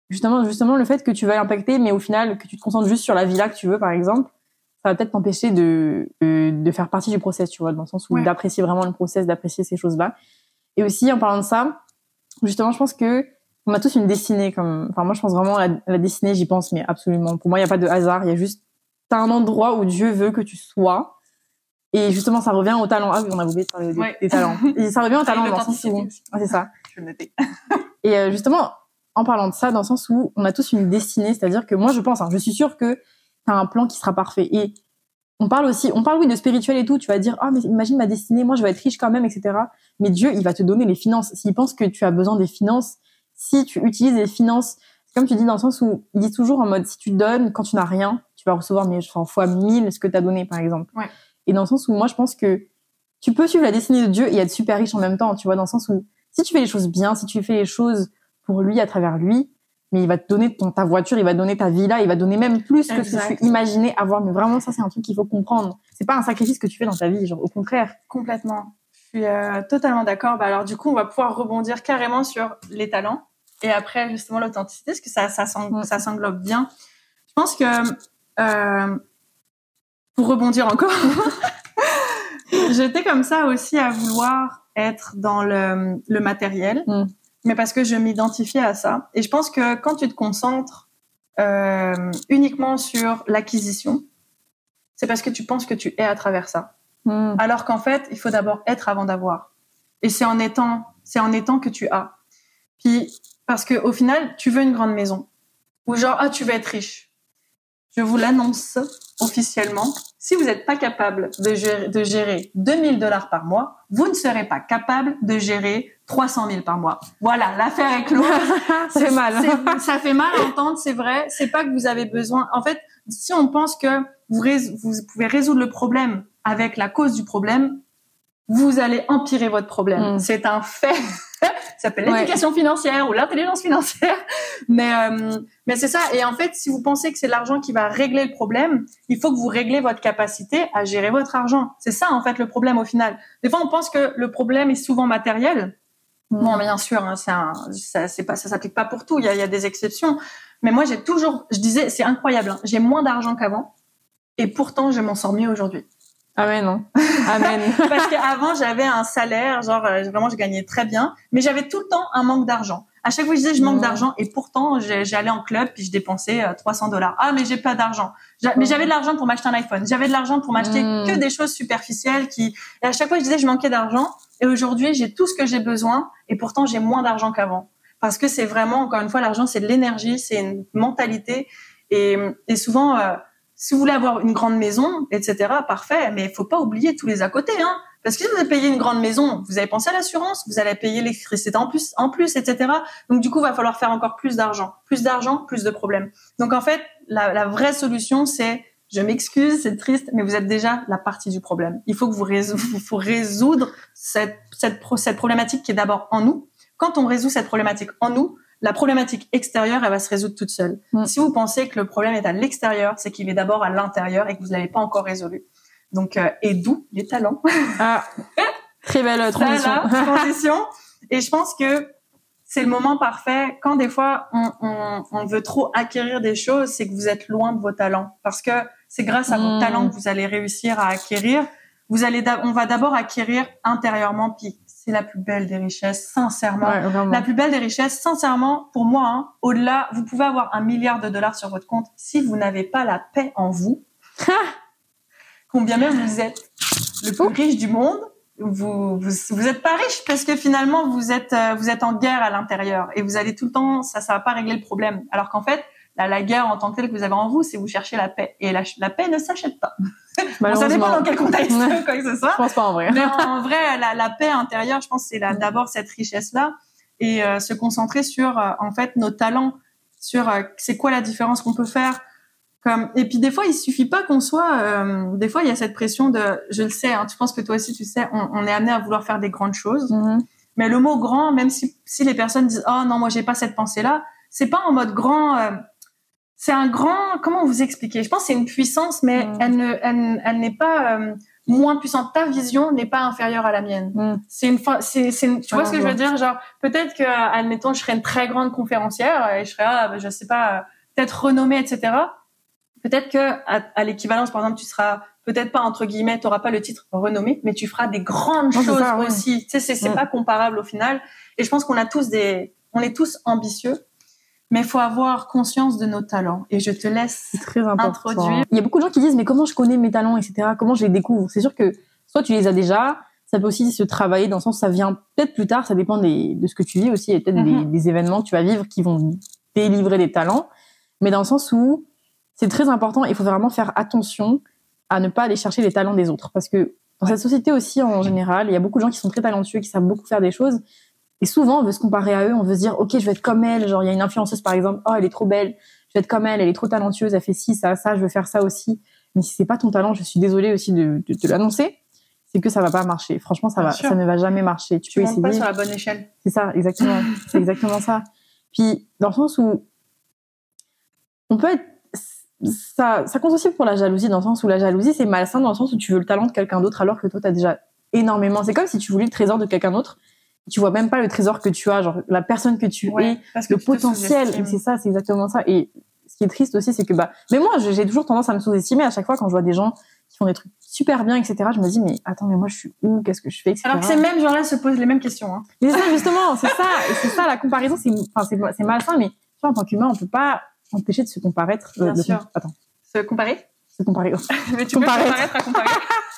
Justement, justement, le fait que tu vas impacter, mais au final, que tu te concentres juste sur la villa que tu veux, par exemple, ça va peut-être t'empêcher de, de, de faire partie du process, tu vois, dans le sens où Ouais. d'apprécier vraiment le process, d'apprécier ces choses-là. Et aussi, en parlant de ça, justement, je pense que on a tous une destinée. Comme, enfin, moi, je pense vraiment à la, à la destinée, j'y pense, mais absolument. Pour moi, il n'y a pas de hasard. Il y a juste, t'as un endroit où Dieu veut que tu sois. Et justement, ça revient au talent. Ah oui, on a oublié de parler des, Ouais. des talents. Et ça revient au talent Et dans le sens où. Ah, c'est ça. Je vais le noter. Et euh, justement, en parlant de ça, dans le sens où on a tous une destinée, c'est-à-dire que moi, je pense, hein, je suis sûre que t'as un plan qui sera parfait. Et on parle aussi, on parle oui de spirituel et tout. Tu vas dire, ah mais imagine ma destinée, moi je vais être riche quand même, etc. Mais Dieu, il va te donner les finances. S'il pense que tu as besoin des finances, si tu utilises les finances, comme tu dis dans le sens où il dit toujours en mode, si tu donnes quand tu n'as rien, tu vas recevoir mais enfin, fois mille ce que tu as donné, par exemple. Ouais. Et dans le sens où moi je pense que tu peux suivre la destinée de Dieu et être super riche en même temps, tu vois, dans le sens où si tu fais les choses bien, si tu fais les choses pour lui, à travers lui, mais il va te donner ton, ta voiture, il va te donner ta villa, il va te donner même plus que ce que Exact. tu imaginais avoir. Mais vraiment, ça, c'est un truc qu'il faut comprendre. C'est pas un sacrifice que tu fais dans ta vie, genre, au contraire. Complètement. Je suis euh, totalement d'accord. Bah, alors, du coup, on va pouvoir rebondir carrément sur les talents et après, justement, l'authenticité, parce que ça, ça s'englobe bien. Je pense que, euh, pour rebondir encore, j'étais comme ça aussi à vouloir être dans le, le matériel, Mm. mais parce que je m'identifiais à ça. Et je pense que quand tu te concentres euh, uniquement sur l'acquisition, c'est parce que tu penses que tu es à travers ça. Hmm. Alors qu'en fait, il faut d'abord être avant d'avoir. Et c'est en étant, c'est en étant que tu as. Puis, parce que au final, tu veux une grande maison. Ou genre, ah, tu veux être riche. Je vous l'annonce officiellement. Si vous n'êtes pas capable de gérer, de gérer 2000 dollars par mois, vous ne serez pas capable de gérer 300 000 par mois. Voilà, l'affaire est close. fait mal. Ça fait mal à entendre, c'est vrai. C'est pas que vous avez besoin. En fait, si on pense que vous, vous pouvez résoudre le problème avec la cause du problème, vous allez empirer votre problème. Mm. C'est un fait. ça s'appelle l'éducation financière ou l'intelligence financière. Mais euh, mais c'est ça. Et en fait, si vous pensez que c'est l'argent qui va régler le problème, il faut que vous réglez votre capacité à gérer votre argent. C'est ça en fait le problème au final. Des fois, on pense que le problème est souvent matériel. Mm. Bon, bien sûr, hein, c'est un, ça, c'est pas, ça s'applique pas pour tout. Il y a, il y a des exceptions. Mais moi, j'ai toujours, je disais, c'est incroyable. Hein, j'ai moins d'argent qu'avant, et pourtant, je m'en sors mieux aujourd'hui. Amen. non. Amen. Parce qu'avant, j'avais un salaire, genre euh, vraiment, je gagnais très bien, mais j'avais tout le temps un manque d'argent. À chaque fois, je disais je manque mmh. d'argent, et pourtant, j'allais en club puis je dépensais 300 euh, dollars. Ah, mais j'ai pas d'argent. Mais j'avais de l'argent pour m'acheter un iPhone. J'avais de l'argent pour m'acheter mmh. que des choses superficielles qui. Et à chaque fois, je disais je manquais d'argent, et aujourd'hui, j'ai tout ce que j'ai besoin, et pourtant, j'ai moins d'argent qu'avant. Parce que c'est vraiment, encore une fois, l'argent, c'est de l'énergie, c'est une mentalité, et, et souvent. Euh, si vous voulez avoir une grande maison, etc., parfait, mais il faut pas oublier tous les à côté, hein. Parce que si vous avez payé une grande maison, vous avez pensé à l'assurance, vous allez payer l'électricité en plus, en plus, etc. Donc du coup, il va falloir faire encore plus d'argent, plus d'argent, plus de problèmes. Donc en fait, la, la vraie solution, c'est, je m'excuse, c'est triste, mais vous êtes déjà la partie du problème. Il faut que vous faut résoudre cette, cette, cette problématique qui est d'abord en nous. Quand on résout cette problématique en nous, la problématique extérieure, elle va se résoudre toute seule. Mm. Si vous pensez que le problème est à l'extérieur, c'est qu'il est d'abord à l'intérieur et que vous l'avez pas encore résolu. Donc, euh, et d'où les talents. Ah, très belle transition. transition. Et je pense que c'est le moment parfait. Quand des fois on, on, on, veut trop acquérir des choses, c'est que vous êtes loin de vos talents, parce que c'est grâce à vos mm. talents que vous allez réussir à acquérir. Vous allez, on va d'abord acquérir intérieurement, puis c'est la plus belle des richesses, sincèrement. la plus belle des richesses, sincèrement, pour moi, hein, au-delà, vous pouvez avoir un milliard de dollars sur votre compte. Si vous n'avez pas la paix en vous, combien même vous êtes le plus riche du monde, vous, vous, vous êtes pas riche parce que finalement vous êtes euh, vous êtes en guerre à l'intérieur et vous allez tout le temps ça ça va pas régler le problème. Alors qu'en fait la, la guerre en tant que telle que vous avez en vous c'est vous cherchez la paix et la, la paix ne s'achète pas ça dépend dans quel contexte, quoi que ce soit. Je pense pas en vrai. Mais en vrai, la, la paix intérieure, je pense, c'est d'abord cette richesse-là et euh, se concentrer sur, euh, en fait, nos talents, sur euh, c'est quoi la différence qu'on peut faire. Comme et puis des fois, il suffit pas qu'on soit. des fois, il y a cette pression de, je le sais, hein, tu penses que toi aussi, tu sais, on, on est amené à vouloir faire des grandes choses. Mm-hmm. Mais le mot grand, même si, si les personnes disent, oh non, moi j'ai pas cette pensée-là, c'est pas en mode grand c'est un grand comment vous expliquer? Je pense c'est une puissance mais mm. elle ne elle, elle n'est pas euh, moins puissante. Ta vision n'est pas inférieure à la mienne. Mm. c'est une c'est c'est tu vois ce que je veux dire? genre peut-être que admettons je serais une très grande conférencière et je serais ah, je sais pas peut-être renommée etc peut-être que à, l'équivalence par exemple tu seras peut-être pas entre guillemets tu auras pas le titre renommé mais tu feras des grandes choses aussi. Tu sais c'est c'est mm. pas comparable au final. Et je pense qu'on a tous des on est tous ambitieux mais il faut avoir conscience de nos talents. Et je te laisse très introduire. Il y a beaucoup de gens qui disent, mais comment je connais mes talents, etc. Comment je les découvre? C'est sûr que soit tu les as déjà, ça peut aussi se travailler dans le sens ça vient peut-être plus tard, ça dépend des, de ce que tu vis aussi. Il y a peut-être des, mhm. des, événements que tu vas vivre qui vont délivrer des talents. Mais dans le sens où c'est très important, il faut vraiment faire attention à ne pas aller chercher les talents des autres. Parce que dans cette société aussi, en général, il y a beaucoup de gens qui sont très talentueux, qui savent beaucoup faire des choses, et souvent, on veut se comparer à eux, on veut se dire, OK, je vais être comme elle. Genre, il y a une influenceuse, par exemple, oh, elle est trop belle, je vais être comme elle, elle est trop talentueuse, elle fait ci, ça, ça, je veux faire ça aussi. Mais si c'est pas ton talent, je suis désolée aussi de, te l'annoncer, c'est que ça va pas marcher. Franchement, ça va, ça ne va jamais marcher. Tu, tu peux essayer. pas sur la bonne échelle. C'est ça, exactement. c'est exactement ça. Puis, dans le sens où on peut être, ça, ça compte aussi pour la jalousie, dans le sens où la jalousie, c'est malsain dans le sens où tu veux le talent de quelqu'un d'autre alors que toi, tu as déjà énormément. C'est comme si tu voulais le trésor de quelqu'un d'autre tu vois même pas le trésor que tu as, genre la personne que tu es, le potentiel. C'est ça, c'est exactement ça. Et ce qui est triste aussi, c'est que bah, mais moi, j'ai toujours tendance à me sous-estimer à chaque fois quand je vois des gens qui font des trucs super bien, etc. Je me dis mais attends, mais moi je suis où? Qu'est-ce que je fais Alors que ces mêmes gens-là se posent les mêmes questions. Hein. Mais ça, justement, c'est ça, c'est ça la comparaison. C'est, enfin, c'est malsain, mais en tant qu'humain, on peut pas empêcher de se comparer. Bien sûr. Attends. Se comparer? Se comparer. mais tu peux comparaître à comparer.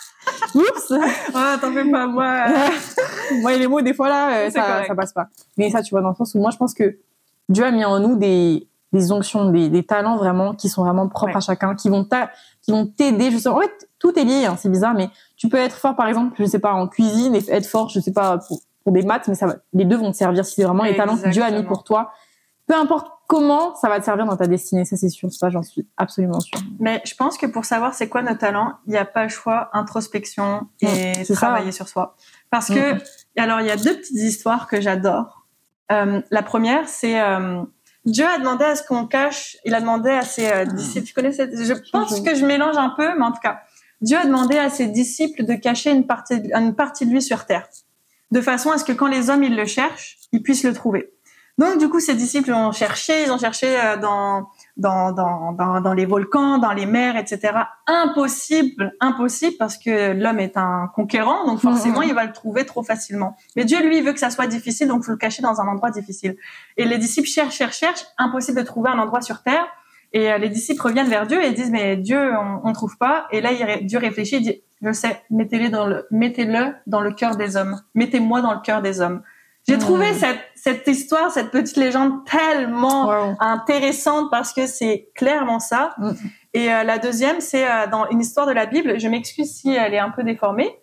Oups Ah, t'en fais pas, moi. moi, les mots, des fois, là, euh, ça, ça passe pas. Mais ça, tu vois, dans le sens où moi, je pense que Dieu a mis en nous des, des onctions, des, des talents vraiment qui sont vraiment propres Ouais. à chacun, qui vont t'a- qui vont t'aider justement. En fait, tout est lié, hein, c'est bizarre, mais tu peux être fort par exemple, je sais pas, en cuisine et être fort, je sais pas, pour, pour des maths, mais ça va, les deux vont te servir si c'est vraiment les talents que Dieu a mis pour toi. Peu importe comment, ça va te servir dans ta destinée, ça c'est sûr, ça j'en suis absolument sûre. Mais je pense que pour savoir c'est quoi nos talents, il n'y a pas le choix, introspection et c'est ça. travailler sur soi. Parce que, Mhm. alors il y a deux petites histoires que j'adore. Euh, la première, c'est euh, Dieu a demandé à ce qu'on cache, il a demandé à ses euh, disciples, tu connais cette, je pense que je mélange un peu, mais en tout cas, Dieu a demandé à ses disciples de cacher une partie, une partie de lui sur terre, de façon à ce que quand les hommes ils le cherchent, ils puissent le trouver. Donc du coup, ses disciples ont cherché, ils ont cherché euh, dans dans, dans, dans, dans les volcans, dans les mers, etc. Impossible, impossible, parce que l'homme est un conquérant, donc forcément, Mhm. il va le trouver trop facilement. Mais Dieu, lui, veut que ça soit difficile, donc faut le cacher dans un endroit difficile. Et les disciples cherchent, cherchent, cherchent, impossible de trouver un endroit sur terre. Et euh, les disciples reviennent vers Dieu et disent, mais Dieu, on, on trouve pas. Et là, il Dieu réfléchit, il dit, je sais, mettez-le dans le, mettez-le dans le cœur des hommes. Mettez-moi dans le cœur des hommes. J'ai trouvé cette, cette histoire, cette petite légende tellement Wow. intéressante parce que c'est clairement ça. Mm. Et euh, la deuxième, c'est euh, dans une histoire de la Bible. Je m'excuse si elle est un peu déformée,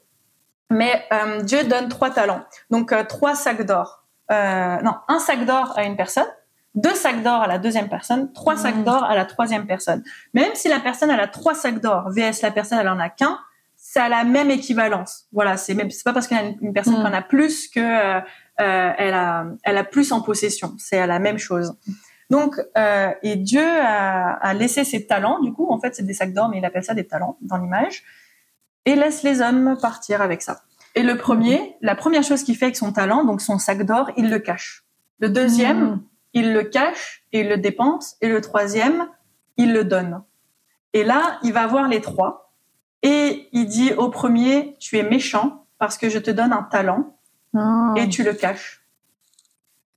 mais euh, Dieu donne trois talents. Donc trois sacs d'or. Non, un sac d'or à une personne, deux sacs d'or à la deuxième personne, trois Mm. sacs d'or à la troisième personne. Même si la personne elle a trois sacs d'or, vs la personne elle en a qu'un, ça a la même équivalence. Voilà, c'est même c'est pas parce qu'il y a une, une personne qui en a plus que euh, euh, elle a elle a plus en possession. C'est la même chose. Donc euh, et Dieu a, a laissé ses talents. Du coup, en fait, c'est des sacs d'or, mais il appelle ça des talents dans l'image et laisse les hommes partir avec ça. Et le premier, la première chose qu'il fait avec son talent, donc son sac d'or, il le cache. Le deuxième, Mhm. il le cache et il le dépense. Et le troisième, il le donne. Et là, il va voir les trois. Et il dit au premier, tu es méchant parce que je te donne un talent Et tu le caches.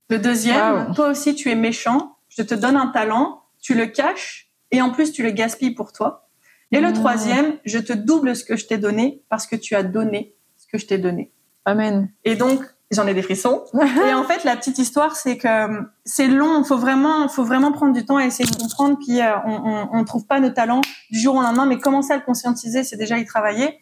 Le deuxième, Wow. toi aussi tu es méchant, je te donne un talent, tu le caches et en plus tu le gaspilles pour toi. Et le troisième, je te double ce que je t'ai donné parce que tu as donné ce que je t'ai donné. Amen. Et donc, j'en ai des frissons. Et en fait, la petite histoire, c'est que euh, c'est long. Faut vraiment, faut vraiment prendre du temps et essayer de comprendre. Puis euh, on, on, on trouve pas nos talents du jour au lendemain, mais commencer à le conscientiser, c'est déjà y travailler.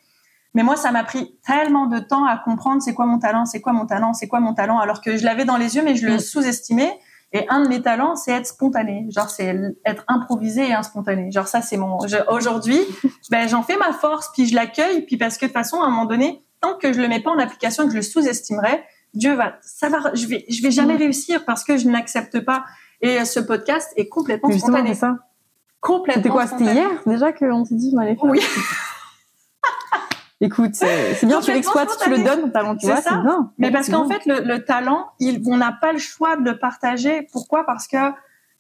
Mais moi, ça m'a pris tellement de temps à comprendre c'est quoi mon talent, c'est quoi mon talent, c'est quoi mon talent, alors que je l'avais dans les yeux, mais je le Mm. sous-estimais. Et un de mes talents, c'est être spontané. Genre, c'est être improvisé et spontané. Genre, ça, c'est mon. Aujourd'hui, ben, j'en fais ma force, puis je l'accueille, puis parce que de toute façon, à un moment donné, tant que je le mets pas en application, que je le sous-estimerai, Dieu va, ça va, je vais, je vais jamais Mm. réussir parce que je n'accepte pas. Et euh, ce podcast est complètement Justement, spontané. c'est ça. Complètement. C'était quoi C'était hier déjà qu'on s'est dit qu'on allait faire? Oui. Écoute, c'est bien, tu l'exploites, tu le donnes ton talent, tu vois, ça. c'est bien. Mais parce qu'en fait, le, le talent, il, on n'a pas le choix de le partager. Pourquoi? Parce que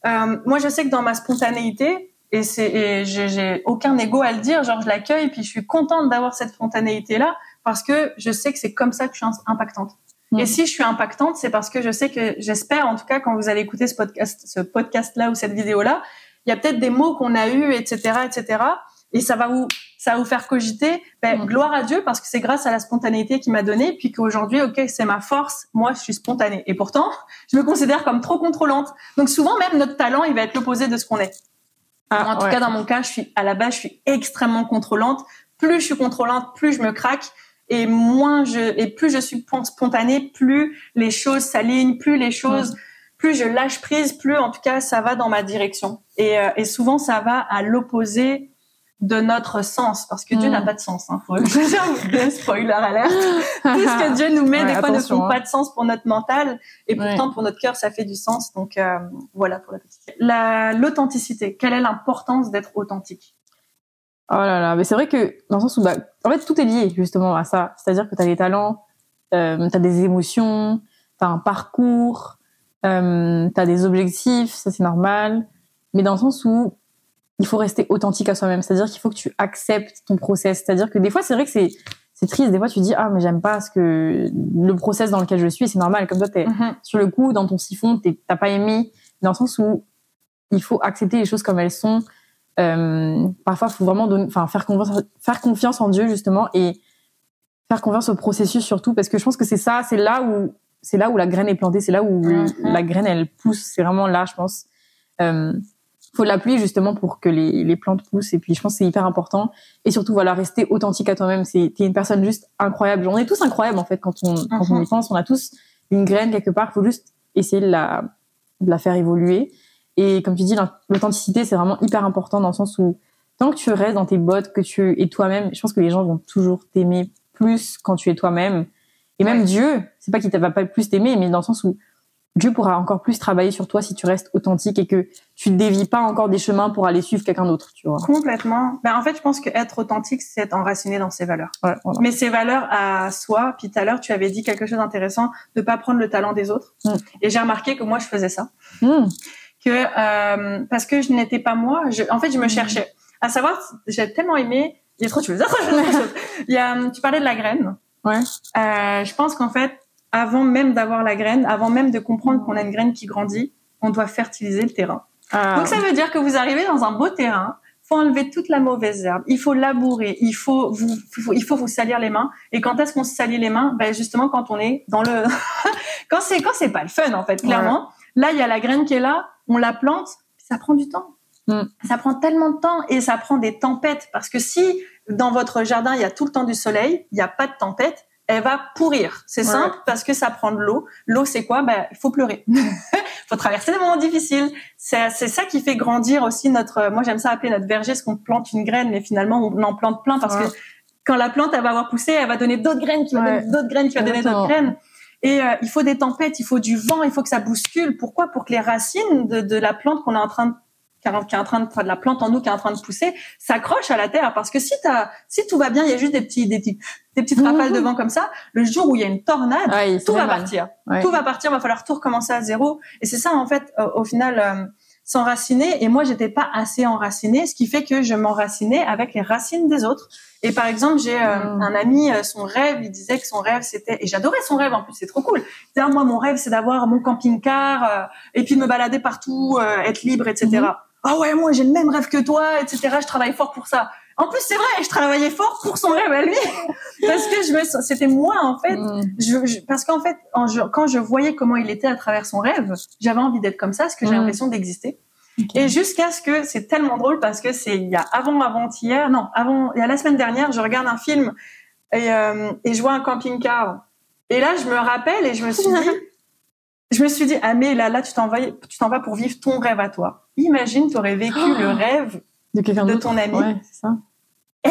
euh, moi, je sais que dans ma spontanéité, et c'est, et j'ai, j'ai aucun ego à le dire, genre je l'accueille, puis je suis contente d'avoir cette spontanéité-là, parce que je sais que c'est comme ça que je suis impactante. Mm. Et si je suis impactante, c'est parce que je sais que, j'espère, en tout cas, quand vous allez écouter ce podcast, ce podcast-là ou cette vidéo-là, il y a peut-être des mots qu'on a eus, etc., etc., et ça va vous, ça va vous faire cogiter. Ben, Mm. gloire à Dieu parce que c'est grâce à la spontanéité qu'il m'a donnée, puis qu'aujourd'hui, ok, c'est ma force. Moi, je suis spontanée. Et pourtant, je me considère comme trop contrôlante. Donc souvent, même notre talent, il va être l'opposé de ce qu'on est. En tout cas, dans mon cas, je suis à la base, je suis extrêmement contrôlante. Plus je suis contrôlante, plus je me craque. Et moins je, et plus je suis pon- spontanée, plus les choses s'alignent, plus les choses, plus je lâche prise, plus en tout cas ça va dans ma direction. Et, euh, et souvent ça va à l'opposé de notre sens, parce que Dieu n'a pas de sens. Hein. Faut... spoiler alert. Tout ce que Dieu nous met, Ouais, des fois, ne font hein. pas de sens pour notre mental, et Ouais. pourtant pour notre cœur, ça fait du sens. Donc euh, voilà pour la petite. La l'authenticité. Quelle est l'importance d'être authentique? Oh là là, mais c'est vrai que dans le sens où, bah, en fait, tout est lié justement à ça. C'est-à-dire que tu as des talents, euh, tu as des émotions, tu as un parcours, euh, tu as des objectifs, ça c'est normal. Mais dans le sens où il faut rester authentique à soi-même. C'est-à-dire qu'il faut que tu acceptes ton process. C'est-à-dire que des fois, c'est vrai que c'est c'est triste. Des fois, tu dis, ah, mais j'aime pas ce que le process dans lequel je suis. C'est normal. Comme toi, t'es sur le coup, dans ton siphon, t'as pas aimé. Dans le sens où il faut accepter les choses comme elles sont. Euh, parfois, il faut vraiment donner, enfin, faire confiance, faire confiance en Dieu justement et faire confiance au processus surtout parce que je pense que c'est ça, c'est là où c'est là où la graine est plantée, c'est là où Mhm. la graine elle pousse. C'est vraiment là, je pense. Euh, faut l'appuyer justement pour que les, les plantes poussent. Et puis, je pense que c'est hyper important. Et surtout, voilà, rester authentique à toi-même. C'est, t'es une personne juste incroyable. On est tous incroyables, en fait, quand on, quand on y pense. On a tous une graine quelque part. Faut juste essayer de la, de la faire évoluer. Et comme tu dis, l'authenticité, c'est vraiment hyper important dans le sens où tant que tu restes dans tes bottes, que tu es toi-même, je pense que les gens vont toujours t'aimer plus quand tu es toi-même. Et même Dieu, c'est pas qu'il va pas plus t'aimer, mais dans le sens où Dieu pourra encore plus travailler sur toi si tu restes authentique et que tu ne dévies pas encore des chemins pour aller suivre quelqu'un d'autre, tu vois. Complètement. Ben, en fait, je pense que être authentique, c'est être enraciné dans ses valeurs. Mais ses valeurs à soi, puis tout à l'heure, tu avais dit quelque chose d'intéressant, de pas prendre le talent des autres. Mm. Et j'ai remarqué que moi, je faisais ça. Mm. Que, euh, parce que je n'étais pas moi, je, en fait, je me mm. cherchais. À savoir, j'ai tellement aimé, il y a trop de choses. il y a, tu parlais de la graine. Ouais. Euh, je pense qu'en fait, avant même d'avoir la graine, avant même de comprendre qu'on a une graine qui grandit, on doit fertiliser le terrain. Ah. Donc ça veut dire que vous arrivez dans un beau terrain, faut enlever toute la mauvaise herbe, il faut labourer, il faut vous, il faut vous salir les mains. Et quand est-ce qu'on se salit les mains? Ben justement quand on est dans le, quand c'est quand c'est pas le fun en fait, clairement. Là il y a la graine qui est là, on la plante, ça prend du temps. Mm. Ça prend tellement de temps et ça prend des tempêtes parce que si dans votre jardin il y a tout le temps du soleil, il n'y a pas de tempête, elle va pourrir. C'est simple parce que ça prend de l'eau. L'eau, c'est quoi? Ben, il faut pleurer. faut traverser des moments difficiles. C'est ça qui fait grandir aussi notre. Moi, j'aime ça appeler notre verger, ce qu'on plante une graine, mais finalement, on en plante plein parce que quand la plante, elle va avoir poussé, elle va donner d'autres graines, qui va donner d'autres graines, qui va donner d'autres graines. Et euh, il faut des tempêtes, il faut du vent, il faut que ça bouscule. Pourquoi? Pour que les racines de, de la plante qu'on est en train de qui est en train de, de la plante en nous qui est en train de pousser, s'accroche à la terre parce que si t'as, si tout va bien, il y a juste des petits, des petits, des petites rafales de vent comme ça. Le jour où il y a une tornade, tout va partir. Tout va partir. Va falloir tout recommencer à zéro. Et c'est ça en fait, euh, au final, euh, s'enraciner. Et moi, j'étais pas assez enracinée, ce qui fait que je m'enracinais avec les racines des autres. Et par exemple, j'ai euh, mm. un ami, son rêve, il disait que son rêve c'était, et j'adorais son rêve en plus, c'est trop cool. Il ah, moi, mon rêve, c'est d'avoir mon camping-car et puis de me balader partout, être libre, etc ah ouais moi j'ai le même rêve que toi etc je travaille fort pour ça en plus c'est vrai je travaillais fort pour son rêve à lui parce que je me c'était moi en fait mm. je, parce qu'en fait quand je voyais comment il était à travers son rêve j'avais envie d'être comme ça parce que j'ai mm. l'impression d'exister et jusqu'à ce que c'est tellement drôle parce que c'est il y a avant avant hier non avant il y a la semaine dernière je regarde un film et, euh, et je vois un camping-car et là je me rappelle et je me suis dit je me suis dit, ah mais là, là, tu t'en vas, tu t'en vas pour vivre ton rêve à toi. Imagine, tu aurais vécu le oh rêve de, ton ami. Ouais, ça. Et,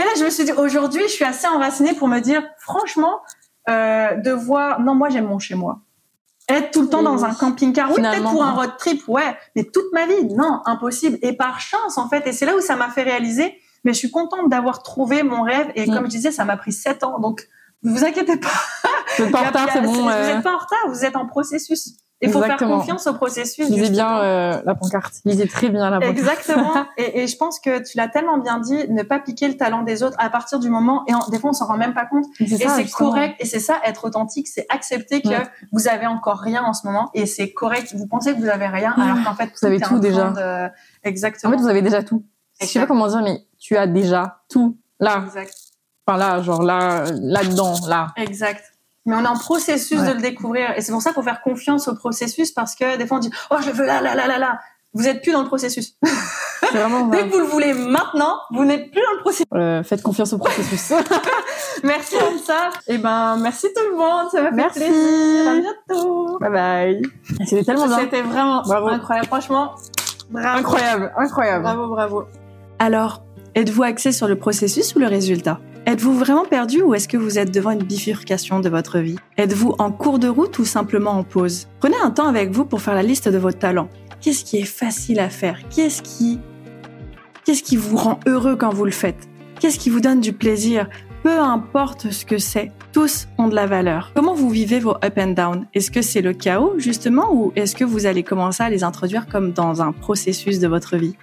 là, je me suis dit, aujourd'hui, je suis assez enracinée pour me dire, franchement, euh, de voir, non, moi, j'aime mon chez moi. Être tout le temps dans un camping-car, oui, peut-être pour un road trip, ouais, mais toute ma vie, non, impossible. Et par chance, en fait, et c'est là où ça m'a fait réaliser, mais je suis contente d'avoir trouvé mon rêve. Et mm. comme je disais, ça m'a pris sept ans, donc ne vous inquiétez pas. Vous n'êtes pas en retard, c'est bon. Vous n'êtes pas en retard, vous êtes en processus. Il faut faire confiance au processus. Lisez bien euh, la pancarte. Lisez très bien la pancarte. Exactement. et, et, je pense que tu l'as tellement bien dit, ne pas piquer le talent des autres à partir du moment, et des fois on s'en rend même pas compte. Et c'est correct. Et c'est ça, être authentique, c'est accepter que vous avez encore rien en ce moment, et c'est correct. Vous pensez que vous avez rien, alors qu'en fait vous avez tout déjà. De... Exactement. En fait, vous avez déjà tout. Je sais pas comment dire, mais tu as déjà tout là. Exact. Enfin là, genre là, là-dedans, là. Exact. Mais on est en processus de le découvrir. Et c'est pour ça qu'il faut faire confiance au processus parce que des fois on dit, oh, je veux là, là, là, là, là. Vous êtes plus dans le processus. Vraiment Dès que vous le voulez maintenant, vous n'êtes plus dans le processus. Euh, faites confiance au processus. merci Anissa. Et eh ben, merci tout le monde. Ça m'a fait merci. plaisir. À bientôt. Bye bye. C'était tellement bien. C'était vraiment bravo. incroyable. Franchement, bravo. Incroyable, incroyable. Bravo, bravo. Alors, êtes-vous axé sur le processus ou le résultat? Êtes-vous vraiment perdu ou est-ce que vous êtes devant une bifurcation de votre vie? Êtes-vous en cours de route ou simplement en pause? Prenez un temps avec vous pour faire la liste de vos talents. Qu'est-ce qui est facile à faire? Qu'est-ce qui Qu'est-ce qui vous rend heureux quand vous le faites? Qu'est-ce qui vous donne du plaisir? Peu importe ce que c'est, tous ont de la valeur. Comment vous vivez vos up and down? Est-ce que c'est le chaos justement ou est-ce que vous allez commencer à les introduire comme dans un processus de votre vie?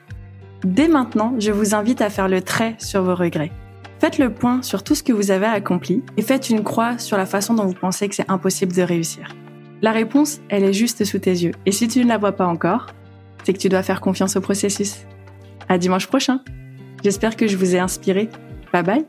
Dès maintenant, je vous invite à faire le trait sur vos regrets. Faites le point sur tout ce que vous avez accompli et faites une croix sur la façon dont vous pensez que c'est impossible de réussir. La réponse, elle est juste sous tes yeux. Et si tu ne la vois pas encore, c'est que tu dois faire confiance au processus. À dimanche prochain. J'espère que je vous ai inspiré. Bye bye.